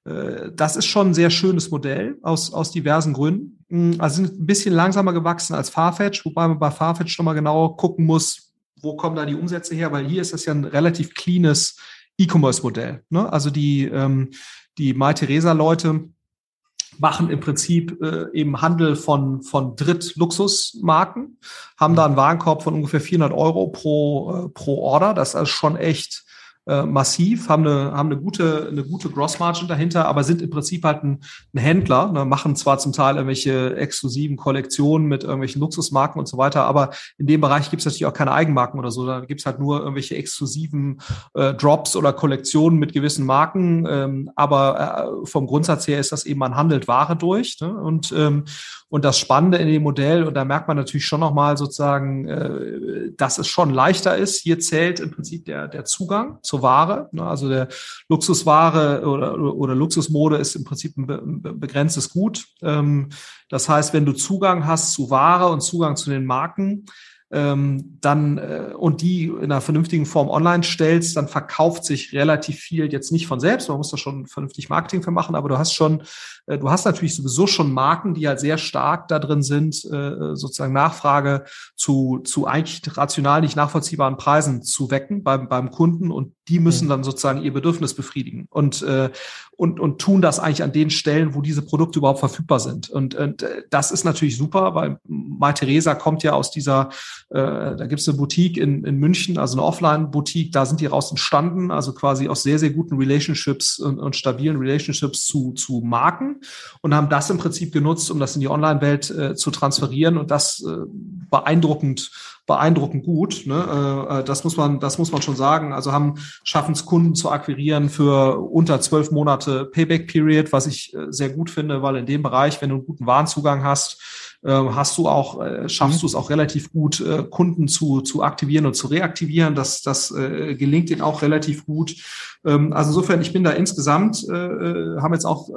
äh, das ist schon ein sehr schönes Modell aus, aus diversen Gründen. Mm, also sind ein bisschen langsamer gewachsen als Farfetch, wobei man bei Farfetch schon mal genau gucken muss, wo kommen da die Umsätze her, weil hier ist das ja ein relativ cleanes E-Commerce-Modell. Ne? Also die, ähm, die My-Theresa-Leute machen im Prinzip äh, eben Handel von, von Dritt-Luxusmarken, haben da einen Warenkorb von ungefähr 400 Euro pro, äh, pro Order. Das ist schon echt äh, massiv, haben eine, haben eine gute, eine gute Grossmargin dahinter, aber sind im Prinzip halt ein, ein Händler, ne, machen zwar zum Teil irgendwelche exklusiven Kollektionen mit irgendwelchen Luxusmarken und so weiter, aber in dem Bereich gibt es natürlich auch keine Eigenmarken oder so. Da gibt es halt nur irgendwelche exklusiven äh, Drops oder Kollektionen mit gewissen Marken. Ähm, aber äh, vom Grundsatz her ist das eben, man handelt Ware durch. Ne? Und, ähm, und das Spannende in dem Modell, und da merkt man natürlich schon nochmal sozusagen, äh, dass es schon leichter ist. Hier zählt im Prinzip der, der Zugang zur Ware. Ne? Also der Luxusware oder, oder Luxusmode ist im Prinzip ein, be begrenztes Gut. Ähm, das heißt, wenn du Zugang hast zu Ware und Zugang zu den Marken, ähm, dann äh, und die in einer vernünftigen Form online stellst, dann verkauft sich relativ viel jetzt nicht von selbst. Man muss da schon vernünftig Marketing für machen, aber du hast schon, äh, du hast natürlich sowieso schon Marken, die halt sehr stark da drin sind, äh, sozusagen Nachfrage zu, zu eigentlich rational nicht nachvollziehbaren Preisen zu wecken beim, beim Kunden und die müssen mhm. dann sozusagen ihr Bedürfnis befriedigen und, äh, und, und tun das eigentlich an den Stellen, wo diese Produkte überhaupt verfügbar sind. Und, und äh, das ist natürlich super, weil Mai Theresa kommt ja aus dieser, äh, da gibt es eine Boutique in, in München, also eine Offline-Boutique, da sind die raus entstanden, also quasi aus sehr, sehr guten Relationships und, und stabilen Relationships zu, zu Marken und haben das im Prinzip genutzt, um das in die Online-Welt äh, zu transferieren und das äh, beeindruckend beeindruckend gut. Ne? Äh, äh, das muss man, das muss man schon sagen. Also haben schaffen es Kunden zu akquirieren für unter zwölf Monate Payback Period, was ich äh, sehr gut finde, weil in dem Bereich, wenn du einen guten Warenzugang hast, hast du auch, schaffst mhm. du es auch relativ gut, Kunden zu, zu aktivieren und zu reaktivieren. Das, das gelingt ihnen auch relativ gut. Ähm, also insofern, ich bin da insgesamt, haben jetzt auch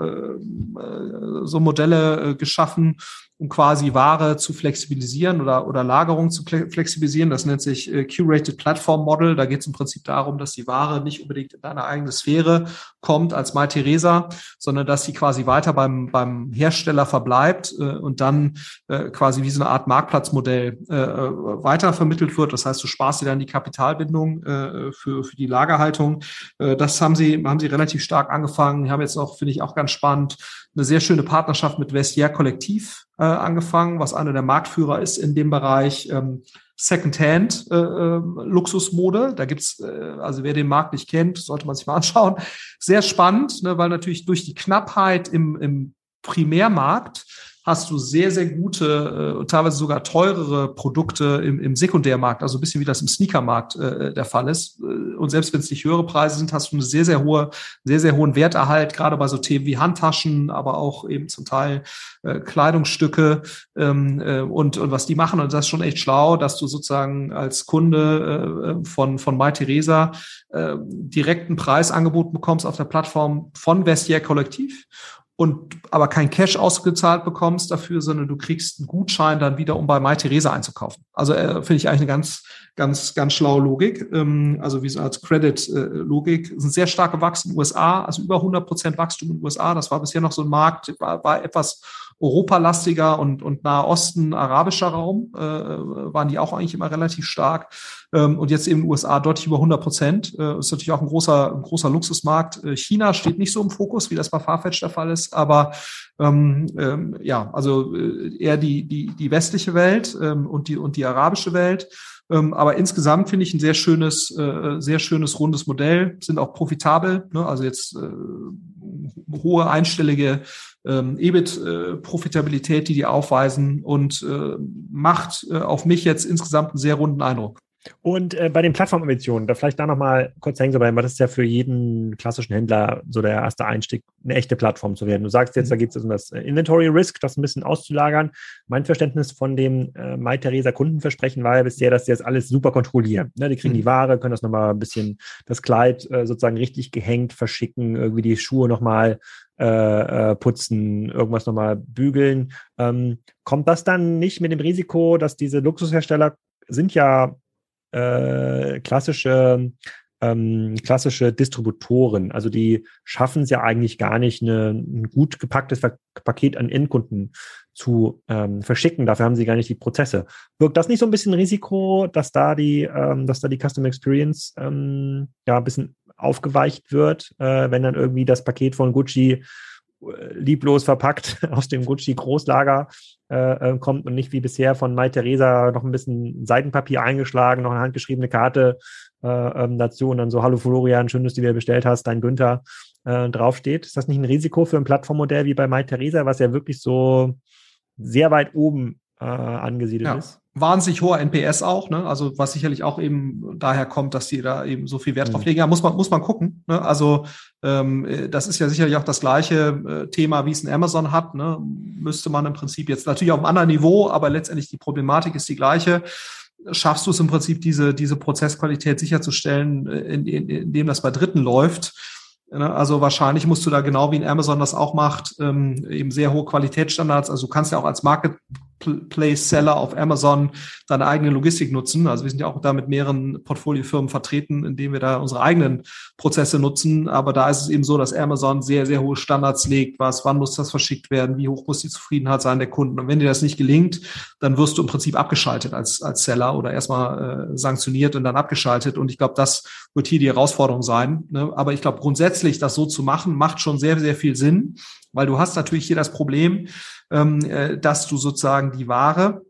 so Modelle geschaffen, um quasi Ware zu flexibilisieren oder, oder Lagerung zu flexibilisieren. Das nennt sich äh, Curated Platform Model. Da geht es im Prinzip darum, dass die Ware nicht unbedingt in deine eigene Sphäre kommt als MyTheresa, sondern dass sie quasi weiter beim, beim Hersteller verbleibt äh, und dann äh, quasi wie so eine Art Marktplatzmodell äh, äh weiter vermittelt wird. Das heißt, du sparst dir dann die Kapitalbindung äh, für, für die Lagerhaltung. Äh, das haben sie, haben sie relativ stark angefangen. Haben jetzt auch, finde ich, auch ganz spannend, eine sehr schöne Partnerschaft mit Vestiaire Kollektiv äh, angefangen, was einer der Marktführer ist in dem Bereich ähm, Secondhand äh, äh, Luxusmode. Da gibt's, äh, also wer den Markt nicht kennt, sollte man sich mal <laughs> anschauen. Sehr spannend, ne, weil natürlich durch die Knappheit im, im Primärmarkt hast du sehr, sehr gute, äh, teilweise sogar teurere Produkte im, im Sekundärmarkt, also ein bisschen wie das im Sneakermarkt äh, der Fall ist. Äh, und selbst wenn es nicht höhere Preise sind, hast du eine sehr, sehr hohe, sehr, sehr hohen Werterhalt, gerade bei so Themen wie Handtaschen, aber auch eben zum Teil äh, Kleidungsstücke ähm, äh, und, und was die machen. Und das ist schon echt schlau, dass du sozusagen als Kunde äh, von, von MyTheresa äh, direkt ein Preisangebot bekommst auf der Plattform von Vestiaire Kollektiv und aber kein Cash ausgezahlt bekommst dafür, sondern du kriegst einen Gutschein dann wieder, um bei MyTheresa einzukaufen. Also äh, finde ich eigentlich eine ganz, ganz, ganz schlaue Logik. Ähm, also wie so als Credit-Logik. Äh, sind sehr stark gewachsen in den USA, also über 100 Prozent Wachstum in den USA. Das war bisher noch so ein Markt, war, war etwas europalastiger und, und Nahe Osten, arabischer Raum, äh, waren die auch eigentlich immer relativ stark. Ähm, und jetzt eben USA deutlich über 100 Prozent. Äh, ist natürlich auch ein großer, ein großer Luxusmarkt. Äh, China steht nicht so im Fokus, wie das bei Farfetch der Fall ist, aber ähm, ähm, ja, also äh, eher die, die, die westliche Welt ähm, und, die, und die arabische Welt. Ähm, aber insgesamt finde ich ein sehr schönes, äh, sehr schönes rundes Modell, sind auch profitabel, ne? also jetzt äh, hohe einstellige ähm, EBIT-Profitabilität, die die aufweisen und äh, macht äh, auf mich jetzt insgesamt einen sehr runden Eindruck. Und äh, bei den Plattformambitionen, da vielleicht da nochmal kurz hängen bleiben, weil das ist ja für jeden klassischen Händler so der erste Einstieg, eine echte Plattform zu werden. Du sagst jetzt, mhm. da geht es um das Inventory Risk, das ein bisschen auszulagern. Mein Verständnis von dem äh, MyTheresa Kundenversprechen war ja bisher, dass sie das alles super kontrollieren. Ne? Die kriegen mhm. die Ware, können das nochmal ein bisschen, das Kleid äh, sozusagen richtig gehängt, verschicken, irgendwie die Schuhe nochmal äh, äh, putzen, irgendwas nochmal bügeln. Ähm, kommt das dann nicht mit dem Risiko, dass diese Luxushersteller sind ja äh, klassische ähm, klassische Distributoren. Also die schaffen es ja eigentlich gar nicht, eine, ein gut gepacktes Paket an Endkunden zu ähm, verschicken. Dafür haben sie gar nicht die Prozesse. Wirkt das nicht so ein bisschen Risiko, dass da die, ähm, dass da die Customer Experience ähm, ja ein bisschen aufgeweicht wird, äh, wenn dann irgendwie das Paket von Gucci lieblos verpackt <laughs> aus dem Gucci Großlager äh, äh, kommt und nicht wie bisher von Mai Theresa noch ein bisschen Seitenpapier eingeschlagen, noch eine handgeschriebene Karte äh, ähm, dazu und dann so, hallo Florian, schön, dass du dir bestellt hast, dein Günther äh, draufsteht. Ist das nicht ein Risiko für ein Plattformmodell wie bei Mai Theresa, was ja wirklich so sehr weit oben äh, angesiedelt ja. ist? wahnsinnig hoher NPS auch, ne? Also was sicherlich auch eben daher kommt, dass die da eben so viel Wert drauf mhm. legen. Ja, muss man, muss man gucken. Ne? Also ähm, das ist ja sicherlich auch das gleiche äh, Thema, wie es ein Amazon hat. Ne? Müsste man im Prinzip jetzt natürlich auf einem anderen Niveau, aber letztendlich die Problematik ist die gleiche. Schaffst du es im Prinzip, diese, diese Prozessqualität sicherzustellen, äh, indem in, in das bei Dritten läuft? Ne? Also wahrscheinlich musst du da genau wie in Amazon das auch macht, ähm, eben sehr hohe Qualitätsstandards. Also du kannst ja auch als Market Marketplace-Seller auf Amazon deine eigene Logistik nutzen. Also wir sind ja auch da mit mehreren Portfoliofirmen vertreten, indem wir da unsere eigenen Prozesse nutzen. Aber da ist es eben so, dass Amazon sehr, sehr hohe Standards legt. Was, wann muss das verschickt werden? Wie hoch muss die Zufriedenheit sein der Kunden? Und wenn dir das nicht gelingt, dann wirst du im Prinzip abgeschaltet als, als Seller oder erstmal äh, sanktioniert und dann abgeschaltet. Und ich glaube, das wird hier die Herausforderung sein. Ne? Aber ich glaube, grundsätzlich das so zu machen, macht schon sehr, sehr viel Sinn, weil du hast natürlich hier das Problem, dass du sozusagen die Ware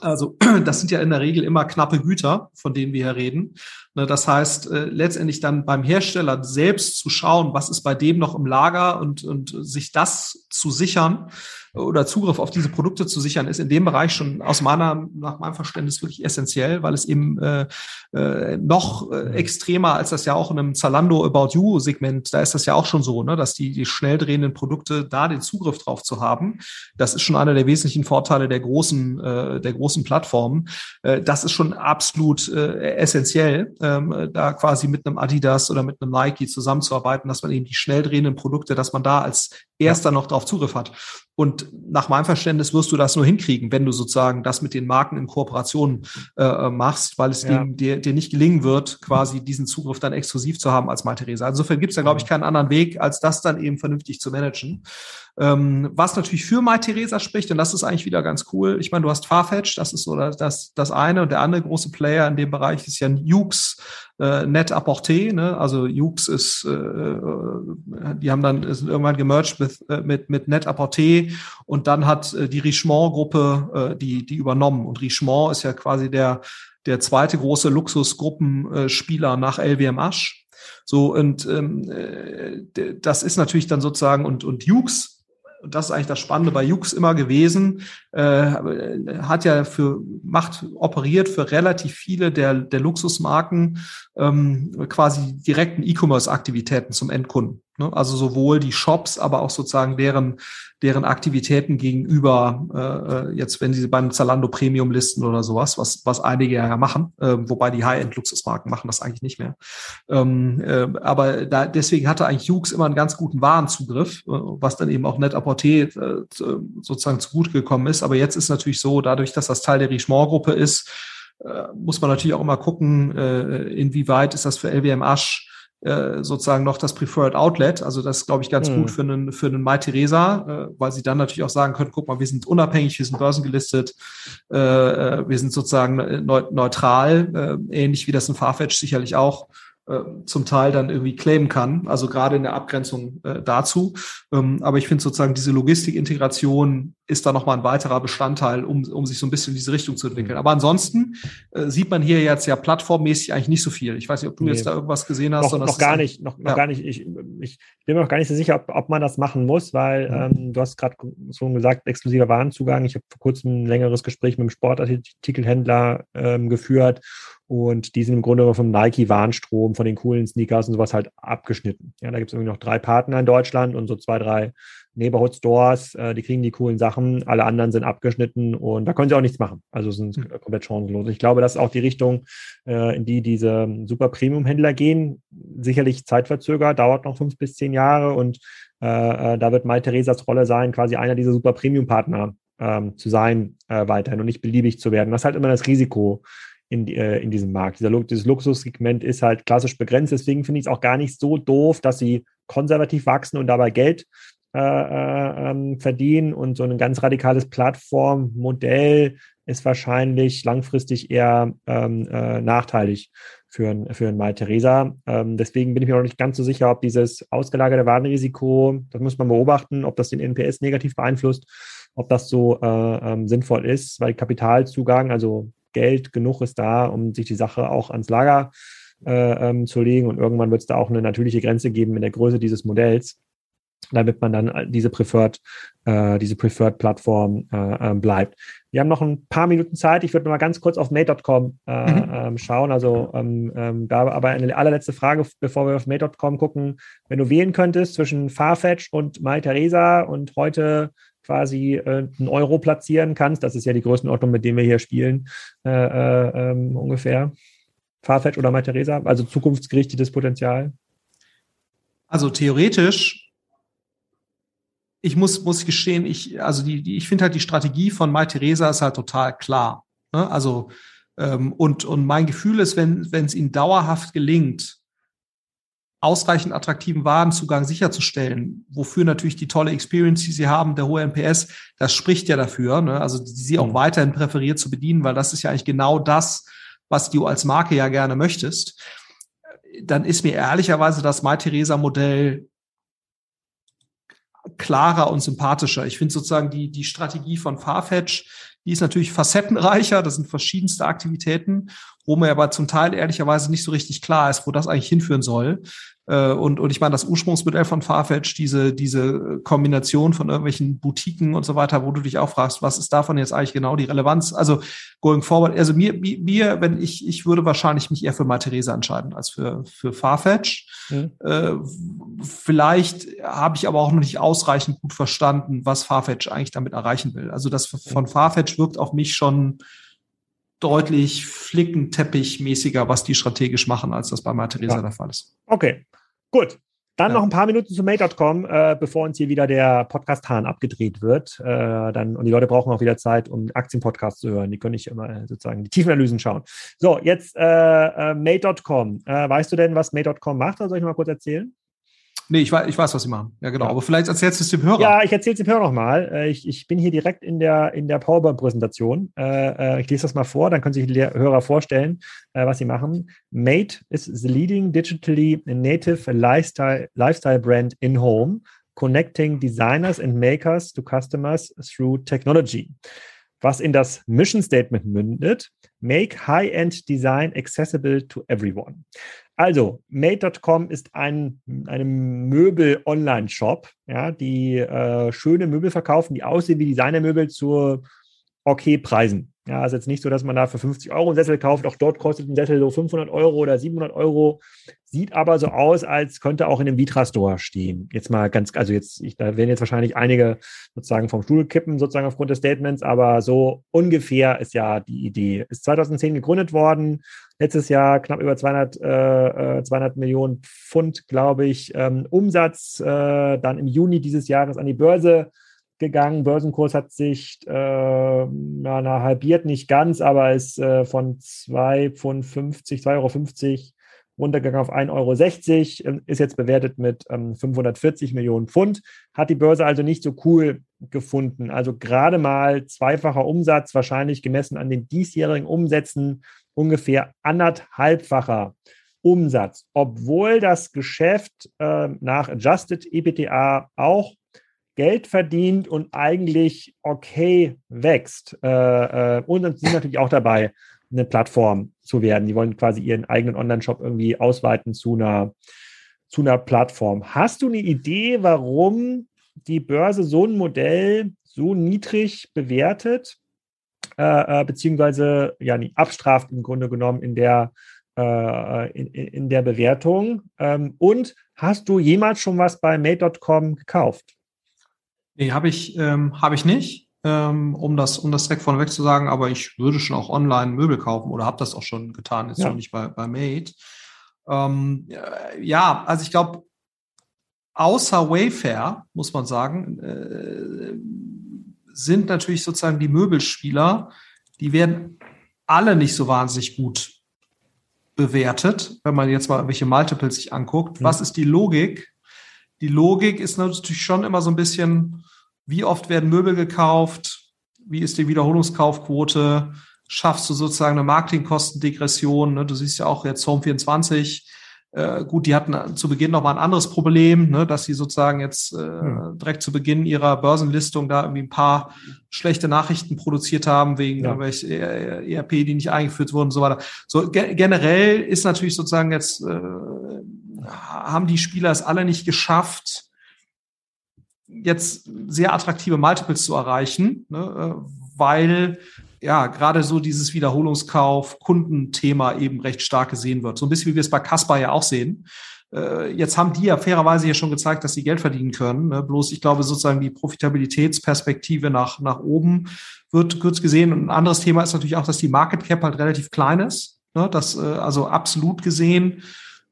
also <clears throat> das sind ja in der Regel immer knappe Güter, von denen wir hier reden. Ne, das heißt, äh, letztendlich dann beim Hersteller selbst zu schauen, was ist bei dem noch im Lager und, und sich das zu sichern oder Zugriff auf diese Produkte zu sichern, ist in dem Bereich schon aus meiner, nach meinem Verständnis wirklich essentiell, weil es eben äh, äh, noch äh, extremer als das ja auch in einem Zalando About You Segment, da ist das ja auch schon so, ne, dass die, die schnell drehenden Produkte da den Zugriff drauf zu haben. Das ist schon einer der wesentlichen Vorteile der großen, äh, der großen Plattformen. Äh, das ist schon absolut äh, essentiell ähm, da quasi mit einem Adidas oder mit einem Nike zusammenzuarbeiten, dass man eben die schnell drehenden Produkte, dass man da als erster noch darauf Zugriff hat. Und nach meinem Verständnis wirst du das nur hinkriegen, wenn du sozusagen das mit den Marken in Kooperation äh, äh machst, weil es ja. dir, dir nicht gelingen wird, quasi diesen Zugriff dann exklusiv zu haben als Malteser. Insofern gibt es da, glaube ich, mhm. keinen anderen Weg, als das dann eben vernünftig zu managen. Ähm, was natürlich für Mai Theresa spricht, und das ist eigentlich wieder ganz cool. Ich meine, du hast Farfetch, das ist so das, das eine und der andere große Player in dem Bereich ist ja Jux, äh, Net Apporté, ne? Also Jux ist, äh, äh, die haben dann ist irgendwann gemerged mit, äh, mit, mit Net Apporté und dann hat äh, die Richemont-Gruppe äh, die, die übernommen. Und Richemont ist ja quasi der, der zweite große Luxusgruppenspieler nach LVMH. So, und ähm, äh, das ist natürlich dann sozusagen, und, und Jux und das ist eigentlich das Spannende bei Jux immer gewesen, äh, hat ja für, macht, operiert für relativ viele der, der Luxusmarken ähm, quasi direkten E-Commerce-Aktivitäten zum Endkunden. Ne? Also sowohl die Shops, aber auch sozusagen deren, deren Aktivitäten gegenüber, äh, äh, jetzt wenn sie beim Zalando Premium listen oder sowas, was, was einige ja machen, äh, wobei die High-End-Luxusmarken machen das eigentlich nicht mehr. Ähm, äh, aber da, deswegen hatte eigentlich Hughes immer einen ganz guten Warenzugriff, äh, was dann eben auch net apporté äh, sozusagen zugute gekommen ist. Aber jetzt ist natürlich so, dadurch, dass das Teil der Richemont-Gruppe ist, muss man natürlich auch immer gucken, inwieweit ist das für LWM Asch äh, sozusagen noch das Preferred Outlet. Also das ist, glaube ich, ganz mhm. gut für einen, für einen Mai Theresa, äh, weil sie dann natürlich auch sagen können, guck mal, wir sind unabhängig, wir sind börsengelistet, äh, äh wir sind sozusagen neutral, äh, ähnlich wie das ein Farfetch sicherlich auch zum Teil dann irgendwie claimen kann, also gerade in der Abgrenzung äh, dazu. Ähm, aber ich finde sozusagen diese Logistikintegration ist da nochmal ein weiterer Bestandteil, um, um sich so ein bisschen in diese Richtung zu entwickeln. Mhm. Aber ansonsten äh, sieht man hier jetzt ja plattformmäßig eigentlich nicht so viel. Ich weiß nicht, ob du nee. jetzt da irgendwas gesehen hast. Noch, noch gar nicht, noch, noch ja. gar nicht. Ich, ich bin mir auch gar nicht so sicher, ob, ob man das machen muss, weil mhm. ähm, du hast gerade schon gesagt, exklusiver Warenzugang. Ich habe vor kurzem ein längeres Gespräch mit einem Sportartikelhändler ähm, geführt und die sind im Grunde vom Nike Warnstrom, von den coolen Sneakers und sowas halt abgeschnitten. Ja, da gibt es irgendwie noch drei Partner in Deutschland und so zwei, drei Neighborhood Stores, äh, die kriegen die coolen Sachen, alle anderen sind abgeschnitten und da können sie auch nichts machen. Also sind mhm. komplett chancenlos. Ich glaube, das ist auch die Richtung, äh, in die diese super Premium-Händler gehen. Sicherlich zeitverzögert, dauert noch fünf bis zehn Jahre und äh, äh da wird Mai Theresas Rolle sein, quasi einer dieser super Premium-Partner ähm, zu sein äh, weiterhin und nicht beliebig zu werden. Das ist halt immer das Risiko in, äh, in diesem Markt. Dieser, dieses Luxussegment ist halt klassisch begrenzt. Deswegen finde ich es auch gar nicht so doof, dass sie konservativ wachsen und dabei Geld äh, äh, ähm, verdienen und so ein ganz radikales Plattformmodell ist wahrscheinlich langfristig eher ähm, äh, nachteilig für ein, für ein Mai Theresa. Ähm, deswegen bin ich mir noch nicht ganz so sicher, ob dieses ausgelagerte Warenrisiko, das muss man beobachten, ob das den NPS negativ beeinflusst, ob das so äh, ähm, sinnvoll ist, weil Kapitalzugang, also Geld genug ist da, um sich die Sache auch ans Lager äh, ähm, zu legen. Und irgendwann wird es da auch eine natürliche Grenze geben in der Größe dieses Modells damit man dann diese Preferred, äh, diese Preferred-Plattform äh, äh, bleibt. Wir haben noch ein paar Minuten Zeit. Ich würde mal ganz kurz auf Mate.com äh, mhm. ähm, schauen. Also ähm, ähm, da aber eine allerletzte Frage, bevor wir auf Mate.com gucken. Wenn du wählen könntest zwischen Farfetch und Mai Theresa und heute quasi äh, einen Euro platzieren kannst, das ist ja die Größenordnung, mit dem wir hier spielen, äh, äh, ähm, ungefähr. Farfetch oder Theresa, also zukunftsgerichtetes Potenzial. Also theoretisch ich muss, muss gestehen, ich, also die, die ich finde halt die Strategie von Theresa ist halt total klar. Ne? Also, ähm, und, und mein Gefühl ist, wenn es ihnen dauerhaft gelingt, ausreichend attraktiven Warenzugang sicherzustellen, wofür natürlich die tolle Experience, die sie haben, der hohe NPS, das spricht ja dafür, ne? also sie auch mhm. weiterhin präferiert zu bedienen, weil das ist ja eigentlich genau das, was du als Marke ja gerne möchtest, dann ist mir ehrlicherweise das My Theresa Modell klarer und sympathischer. Ich finde sozusagen die, die Strategie von Farfetch, die ist natürlich facettenreicher, das sind verschiedenste Aktivitäten, wo mir aber zum Teil ehrlicherweise nicht so richtig klar ist, wo das eigentlich hinführen soll. Äh, und, und ich meine, das Ursprungsmodell von Farfetch, diese, diese Kombination von irgendwelchen Boutiquen und so weiter, wo du dich auch fragst, was ist davon jetzt eigentlich genau die Relevanz? Also going forward, also mir, mir, wenn ich, ich würde wahrscheinlich mich eher für Malteser entscheiden als für, für Farfetch. Mhm. Äh, vielleicht habe ich aber auch noch nicht ausreichend gut verstanden, was Farfetch eigentlich damit erreichen will. Also das von Farfetch wirkt auf mich schon deutlich flickenteppichmäßiger, was die strategisch machen, als das bei Materisa ja. der Fall ist. Okay, gut. Dann ja. noch ein paar Minuten zu Mate.com, äh, bevor uns hier wieder der Podcast-Hahn abgedreht wird. Äh, dann, und die Leute brauchen auch wieder Zeit, um Aktienpodcasts zu hören. Die können nicht immer sozusagen die Tiefenanalysen schauen. So, jetzt äh, äh Mate.com. Äh, weißt du denn, was Mate.com macht? Oder soll ich mal kurz erzählen? Nee, ich weiß, ich weiß, was sie machen. Ja, genau. Ja. Aber vielleicht erzählst du es dem Hörer. Ja, ich erzähle es dem Hörer nochmal. Äh, ich, ich bin hier direkt in der, in der PowerPoint-Präsentation. Äh, äh, ich lese das mal vor, dann können sich die Hörer vorstellen, was sie machen. Mate is the leading digitally native lifestyle, lifestyle brand in home, connecting designers and makers to customers through technology. Was in das Mission Statement mündet, make high-end design accessible to everyone. Also, Made.com ist ein, ein Möbel-Online-Shop, ja, die äh, schöne Möbel verkaufen, die aussehen wie Designermöbel zu okay Preisen. Ja, also jetzt nicht so, dass man da für 50 Euro einen Sessel kauft. Auch dort kostet ein Sessel so 500 Euro oder 700 Euro. Sieht aber so aus, als könnte auch in einem Vitra-Store stehen. Jetzt mal ganz, also jetzt, ich, da werden jetzt wahrscheinlich einige sozusagen vom Stuhl kippen, sozusagen aufgrund des Statements, aber so ungefähr ist ja die Idee. Ist 2010 gegründet worden. Letztes Jahr knapp über 200, äh, 200 äh, Millionen Pfund, glaube ich, ähm, Umsatz. Äh, dann im Juni dieses Jahres an die Börse gegangen. Börsenkurs hat sich äh, na, halbiert, nicht ganz, aber ist äh, von 2,50 2,50 Euro runtergegangen auf 1,60 Euro, ähm, ist jetzt bewertet mit ähm, 540 Millionen Pfund, hat die Börse also nicht so cool gefunden. Also gerade mal zweifacher Umsatz, wahrscheinlich gemessen an den diesjährigen Umsätzen ungefähr anderthalbfacher Umsatz, obwohl das Geschäft äh, nach Adjusted EBTA auch Geld verdient und eigentlich okay wächst. Äh, äh, und sind natürlich auch dabei, eine Plattform zu werden. Die wollen quasi ihren eigenen Online-Shop irgendwie ausweiten zu einer, zu einer Plattform. Hast du eine Idee, warum die Börse so ein Modell so niedrig bewertet, äh, äh beziehungsweise ja, nicht abstraft im Grunde genommen in der, äh, in, in der Bewertung? Ähm, und hast du jemals schon was bei Made.com gekauft? Nee, habe ich, ähm, hab ich nicht, ähm, um, das, um das direkt vorneweg zu sagen, aber ich würde schon auch online Möbel kaufen oder habe das auch schon getan, jetzt ja. noch nicht bei, bei Made. Ähm, ja, also ich glaube, außer Wayfair, muss man sagen, äh, sind natürlich sozusagen die Möbelspieler, die werden alle nicht so wahnsinnig gut bewertet, wenn man jetzt mal welche Multiples sich anguckt. Mhm. Was ist die Logik? Die Logik ist natürlich schon immer so ein bisschen, wie oft werden Möbel gekauft, Wie ist die Wiederholungskaufquote? Schaffst du sozusagen eine Marketingkostendegression? Ne? Du siehst ja auch jetzt Home24 äh, gut, die hatten zu Beginn noch mal ein anderes Problem, ne, dass sie sozusagen jetzt äh, hm. direkt zu Beginn ihrer Börsenlistung da irgendwie ein paar schlechte Nachrichten produziert haben wegen ja. irgendwelche ERP, die nicht eingeführt wurden und so weiter. So ge generell ist natürlich sozusagen jetzt äh, haben die Spieler es alle nicht geschafft, jetzt sehr attraktive Multiples zu erreichen, ne, äh, weil ja, gerade so dieses Wiederholungskauf, Kundenthema eben recht stark gesehen wird. So ein bisschen wie wir es bei Caspar ja auch sehen. Äh, jetzt haben die ja fairerweise ja schon gezeigt, dass sie Geld verdienen können. Ne? Bloß ich glaube sozusagen die Profitabilitätsperspektive nach, nach oben wird kurz gesehen. Und ein anderes Thema ist natürlich auch, dass die Market Cap halt relativ klein ist. Ne? Das, äh, also absolut gesehen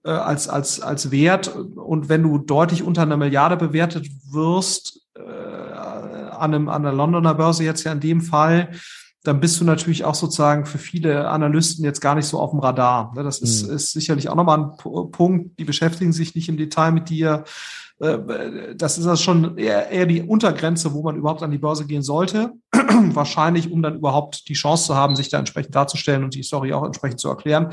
äh, als, als, als Wert. Und wenn du deutlich unter einer Milliarde bewertet wirst, an, einem, an der Londoner Börse jetzt ja in dem Fall, dann bist du natürlich auch sozusagen für viele Analysten jetzt gar nicht so auf dem Radar. Ne, das ist, mhm. ist sicherlich auch nochmal ein Punkt, die beschäftigen sich nicht im Detail mit dir. Äh, das ist das schon eher, eher die Untergrenze, wo man überhaupt an die Börse gehen sollte. <clears throat> Wahrscheinlich, um dann überhaupt die Chance zu haben, sich da entsprechend darzustellen und die Story auch entsprechend zu erklären.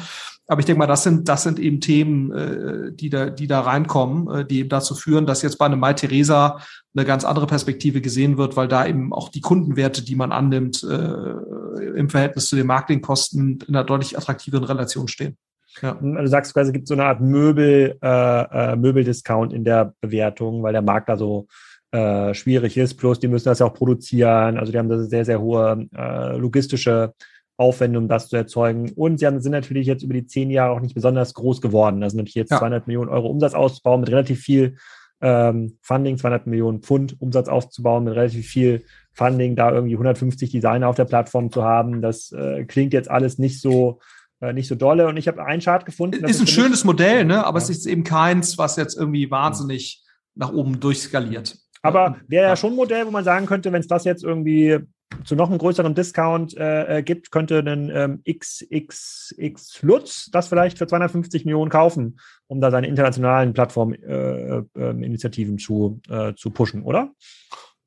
Aber ich denke mal, das sind, das sind eben Themen, äh, die da, die da reinkommen, äh, die eben dazu führen, dass jetzt bei einem Mai Theresa eine ganz andere Perspektive gesehen wird, weil da eben auch die Kundenwerte, die man annimmt, im Verhältnis zu den Marketingkosten in einer deutlich attraktiveren Relation stehen. Ja. Also du sagst quasi, es gibt so eine Art Möbel, äh, äh, Möbeldiscount in der Bewertung, weil der Markt da so äh, schwierig ist. Plus, die müssen das ja auch produzieren. Also die haben da sehr, sehr hohe äh, logistische Aufwände, um das zu erzeugen. Und sie haben, sind natürlich jetzt über die zehn Jahre auch nicht besonders groß geworden. Also natürlich jetzt ja. 200 Millionen Euro Umsatz auszubauen mit relativ viel ähm, Funding, 200 Millionen Pfund Umsatz aufzubauen mit relativ viel Funding, da irgendwie 150 Designer auf der Plattform zu haben. Das äh, klingt jetzt alles nicht so äh, nicht so dolle. Und ich habe einen Chart gefunden. Ist ein schönes Modell, ne? aber ja. es ist eben keins, was jetzt irgendwie wahnsinnig nach oben durchskaliert. Aber wäre ja schon ein Modell, wo man sagen könnte, wenn es das jetzt irgendwie zu noch einem größeren Discount äh, äh gibt, könnte ein ähm, XXX Lutz das vielleicht für 250 Millionen kaufen, um da seine internationalen Plattforminitiativen äh, äh, zu, zu pushen, oder?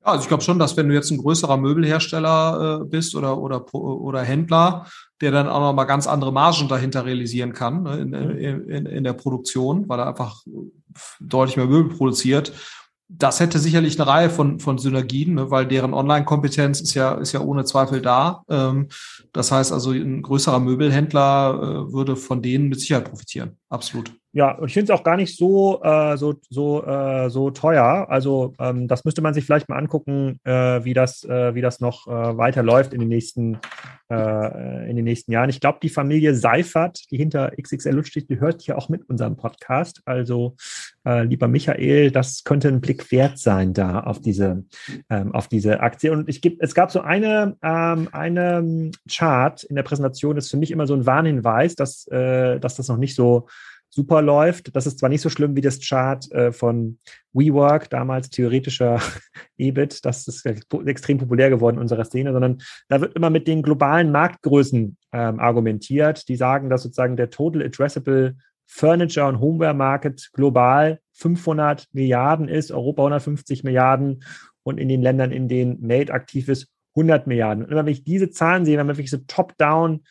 Ja, also ich glaube schon, dass wenn du jetzt ein größerer Möbelhersteller äh, bist oder, oder, oder Händler, der dann auch nochmal ganz andere Margen dahinter realisieren kann ne, in, in, in der Produktion, weil er einfach deutlich mehr Möbel produziert das hätte sicherlich eine Reihe von, von Synergien, ne, weil deren Online-Kompetenz ist ja, ist ja ohne Zweifel da. Ähm, das heißt also, ein größerer Möbelhändler äh, würde von denen mit Sicherheit profitieren. Absolut. Ja, und ich finde es auch gar nicht so, äh, so, so, äh, so teuer. Also ähm, das müsste man sich vielleicht mal angucken, äh, wie, das, äh, wie das noch äh, weiterläuft in den nächsten, äh, in den nächsten Jahren. Ich glaube, die Familie Seifert, die hinter XXL Lutz steht, die hört ja auch mit unserem Podcast. Also äh, lieber Michael, das könnte ein Blick wert sein da auf diese, ähm, auf diese Aktie. Und ich geb, es gab so eine, ähm, eine Chart in der Präsentation, das ist für mich immer so ein Warnhinweis, dass, äh, dass das noch nicht so super läuft. Das ist zwar nicht so schlimm wie das Chart äh, von WeWork, damals theoretischer <laughs> EBIT, das ist extrem populär geworden in unserer Szene, sondern da wird immer mit den globalen Marktgrößen ähm, argumentiert, die sagen, dass sozusagen der Total Addressable Furniture und Homeware Market global 500 Milliarden ist, Europa 150 Milliarden und in den Ländern, in denen Made aktiv ist, 100 Milliarden. Und wenn ich diese Zahlen sehe, wenn man wirklich so top-down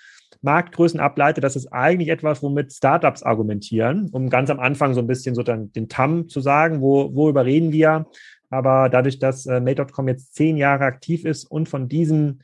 Marktgrößen ableite, das ist eigentlich etwas, womit Startups argumentieren, um ganz am Anfang so ein bisschen so dann den TAM zu sagen, wo, worüber reden wir. Aber dadurch, dass äh, Made.com jetzt zehn Jahre aktiv ist und von diesem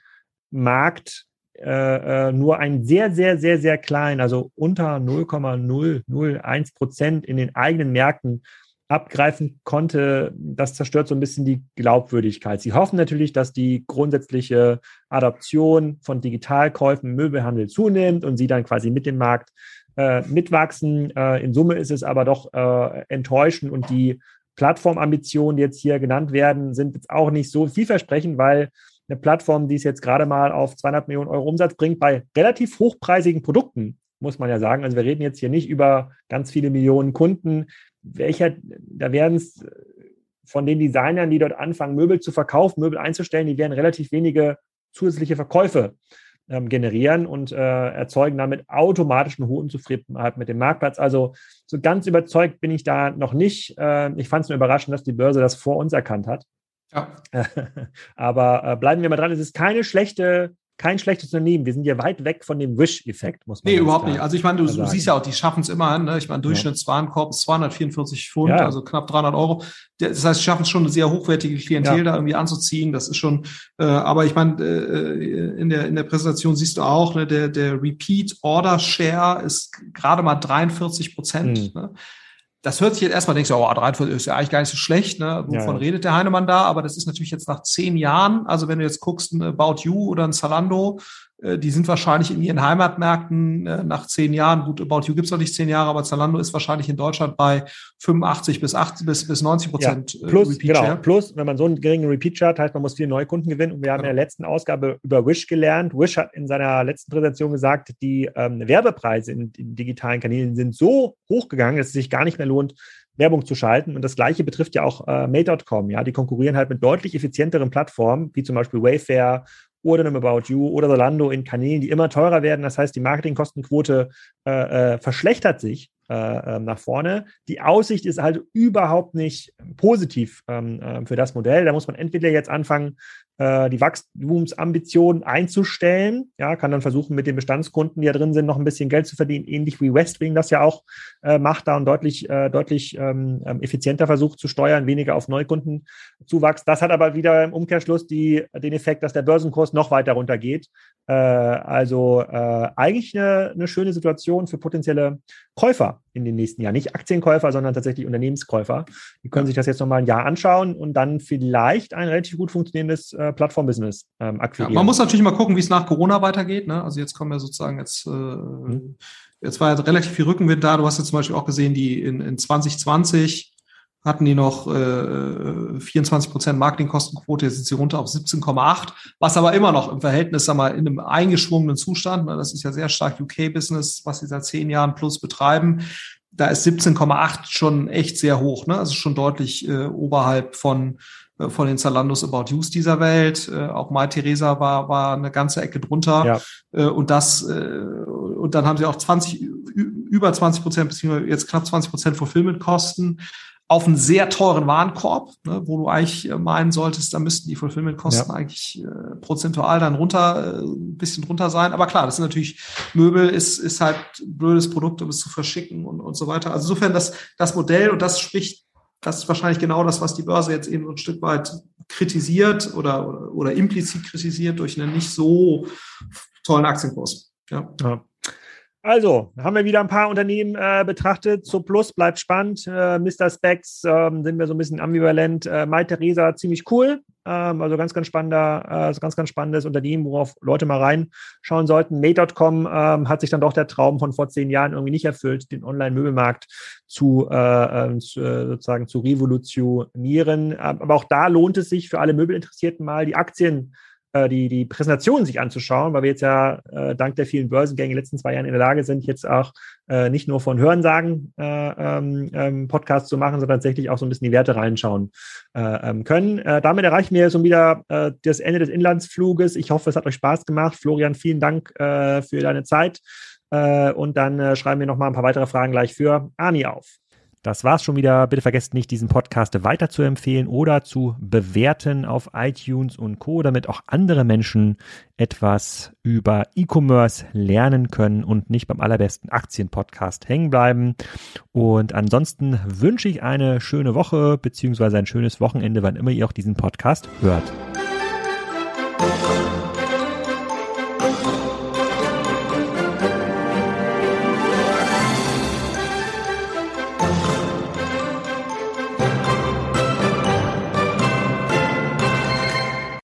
Markt äh, äh nur ein sehr, sehr, sehr, sehr klein, also unter 0,001 Prozent in den eigenen Märkten abgreifen konnte, das zerstört so ein bisschen die Glaubwürdigkeit. Sie hoffen natürlich, dass die grundsätzliche Adoption von Digitalkäufen im Möbelhandel zunimmt und sie dann quasi mit dem Markt äh, mitwachsen. Äh, in Summe ist es aber doch äh, enttäuschend und die Plattformambitionen, die jetzt hier genannt werden, sind jetzt auch nicht so vielversprechend, weil eine Plattform, die es jetzt gerade mal auf 200 Millionen Euro Umsatz bringt, bei relativ hochpreisigen Produkten, muss man ja sagen. Also wir reden jetzt hier nicht über ganz viele Millionen Kunden welcher, da werden es von den Designern, die dort anfangen, Möbel zu verkaufen, Möbel einzustellen, die werden relativ wenige zusätzliche Verkäufe ähm, generieren und äh, erzeugen damit automatisch eine hohe Unzufriedenheit mit dem Marktplatz. Also so ganz überzeugt bin ich da noch nicht. Äh, ich fand es nur überraschend, dass die Börse das vor uns erkannt hat. Ja. <laughs> Aber äh, bleiben wir mal dran, es ist keine schlechte kein schlechtes Unternehmen. Wir sind ja weit weg von dem Wish-Effekt, muss man Nee, überhaupt nicht. Also ich meine, du, du siehst ja auch, die schaffen es immerhin. Ne? Ich meine, Durchschnittswarenkorb ist 244 Pfund, ja. also knapp 300 Euro. Das heißt, sie schaffen es schon, eine sehr hochwertige Klientel ja. da irgendwie anzuziehen. Das ist schon, äh, aber ich meine, äh, in, der, in der Präsentation siehst du auch, ne, der, der Repeat-Order-Share ist gerade mal 43 Prozent. Mhm. Ne? Das hört sich jetzt erstmal, denkst du, oh, 43 ist ja eigentlich gar nicht so schlecht, ne? Wovon ja. redet der Heinemann da? Aber das ist natürlich jetzt nach zehn Jahren, also wenn du jetzt guckst, ein About You oder ein Zalando, die sind wahrscheinlich in ihren Heimatmärkten äh, nach zehn Jahren, gut, About You gibt's noch nicht zehn Jahre, aber Zalando ist wahrscheinlich in Deutschland bei 85 bis 80 bis, bis 90 Prozent ja, äh, plus, Repeat genau, Plus, wenn man so einen geringen Repeat-Chart hat, man muss viele neue Kunden gewinnen. Und wir haben genau. in der letzten Ausgabe über Wish gelernt. Wish hat in seiner letzten Präsentation gesagt, die ähm, Werbepreise in, in digitalen Kanälen sind so hochgegangen, dass es sich gar nicht mehr lohnt, Werbung zu schalten. Und das Gleiche betrifft ja auch äh, Made.com. Ja, die konkurrieren halt mit deutlich effizienteren Plattformen, wie zum Beispiel Wayfair oder einem About You oder Zalando in Kanälen, die immer teurer werden. Das heißt, die Marketingkostenquote äh, äh, verschlechtert sich äh, ähm, nach vorne. Die Aussicht ist halt überhaupt nicht positiv ähm, äh, für das Modell. Da muss man entweder jetzt anfangen, äh, die Wachstumsambitionen einzustellen. Ja, kann dann versuchen, mit den Bestandskunden, die da drin sind, noch ein bisschen Geld zu verdienen, ähnlich wie Westwing das ja auch äh, macht, da und deutlich, äh, deutlich ähm, ähm, effizienter versucht zu steuern, weniger auf Neukundenzuwachs. Das hat aber wieder im Umkehrschluss die, den Effekt, dass der Börsenkurs noch weiter runtergeht. Äh, also äh, eigentlich eine, eine schöne Situation für potenzielle Käufer in den nächsten Jahren. Nicht Aktienkäufer, sondern tatsächlich Unternehmenskäufer. Die können sich das jetzt nochmal ein Jahr anschauen und dann vielleicht ein relativ gut funktionierendes äh, Plattformbusiness ähm, akquirieren. Ja, man muss natürlich mal gucken, wie es nach Corona weitergeht. Ne? Also jetzt kommen wir sozusagen jetzt, äh, mhm. jetzt war ja relativ viel Rückenwind da. Du hast jetzt zum Beispiel auch gesehen, die in, in 2020 hatten die noch äh, 24 Prozent Marketingkostenquote, jetzt sind sie runter auf 17,8, was aber immer noch im Verhältnis, sag mal, in einem eingeschwungenen Zustand, ne, das ist ja sehr stark UK-Business, was sie seit zehn Jahren plus betreiben, da ist 17,8 schon echt sehr hoch, ne? also schon deutlich äh, oberhalb von äh, von den Zalandos About Use dieser Welt. Äh, auch Mai Theresa war, war eine ganze Ecke drunter. Ja. Äh, und das, äh, und dann haben sie auch 20, über 20 Prozent, beziehungsweise jetzt knapp 20 Prozent Fulfillment-Kosten auf einen sehr teuren Warenkorb, ne, wo du eigentlich äh, meinen solltest, da müssten die Fulfillment-Kosten ja. eigentlich äh, prozentual dann runter, äh, ein bisschen drunter sein. Aber klar, das ist natürlich, Möbel ist, ist halt ein blödes Produkt, um es zu verschicken und, und so weiter. Also insofern das, das Modell und das spricht, das ist wahrscheinlich genau das, was die Börse jetzt eben so ein Stück weit kritisiert oder, oder, oder implizit kritisiert durch einen nicht so tollen Aktienkurs. Ja. ja. Also, haben wir wieder ein paar Unternehmen äh, betrachtet. So Plus bleibt spannend. Äh, Mr. Specs ähm, sind wir so ein bisschen ambivalent. Äh, Mai Theresa ziemlich cool. Ähm, also ganz, ganz spannender, äh, ganz, ganz spannendes Unternehmen, worauf Leute mal reinschauen sollten. Made.com ähm, hat sich dann doch der Traum von vor zehn Jahren irgendwie nicht erfüllt, den Online-Möbelmarkt zu, äh, ähm, zu, äh, sozusagen zu revolutionieren. Aber auch da lohnt es sich für alle Möbelinteressierten mal die Aktien die, die Präsentation sich anzuschauen, weil wir jetzt ja äh, dank der vielen Börsengänge in den letzten zwei Jahren in der Lage sind, jetzt auch äh, nicht nur von Hörensagen äh, ähm, ähm, Podcasts zu machen, sondern tatsächlich auch so ein bisschen die Werte reinschauen äh, ähm, können. Äh, damit erreichen wir so wieder äh, das Ende des Inlandsfluges. Ich hoffe, es hat euch Spaß gemacht. Florian, vielen Dank äh, für deine Zeit. Äh, und dann äh, schreiben wir noch mal ein paar weitere Fragen gleich für Ani auf. Das war's schon wieder. Bitte vergesst nicht, diesen Podcast weiter zu empfehlen oder zu bewerten auf iTunes und Co., damit auch andere Menschen etwas über E-Commerce lernen können und nicht beim allerbesten Aktienpodcast hängen bleiben. Und ansonsten wünsche ich eine schöne Woche beziehungsweise ein schönes Wochenende, wann immer ihr auch diesen Podcast hört.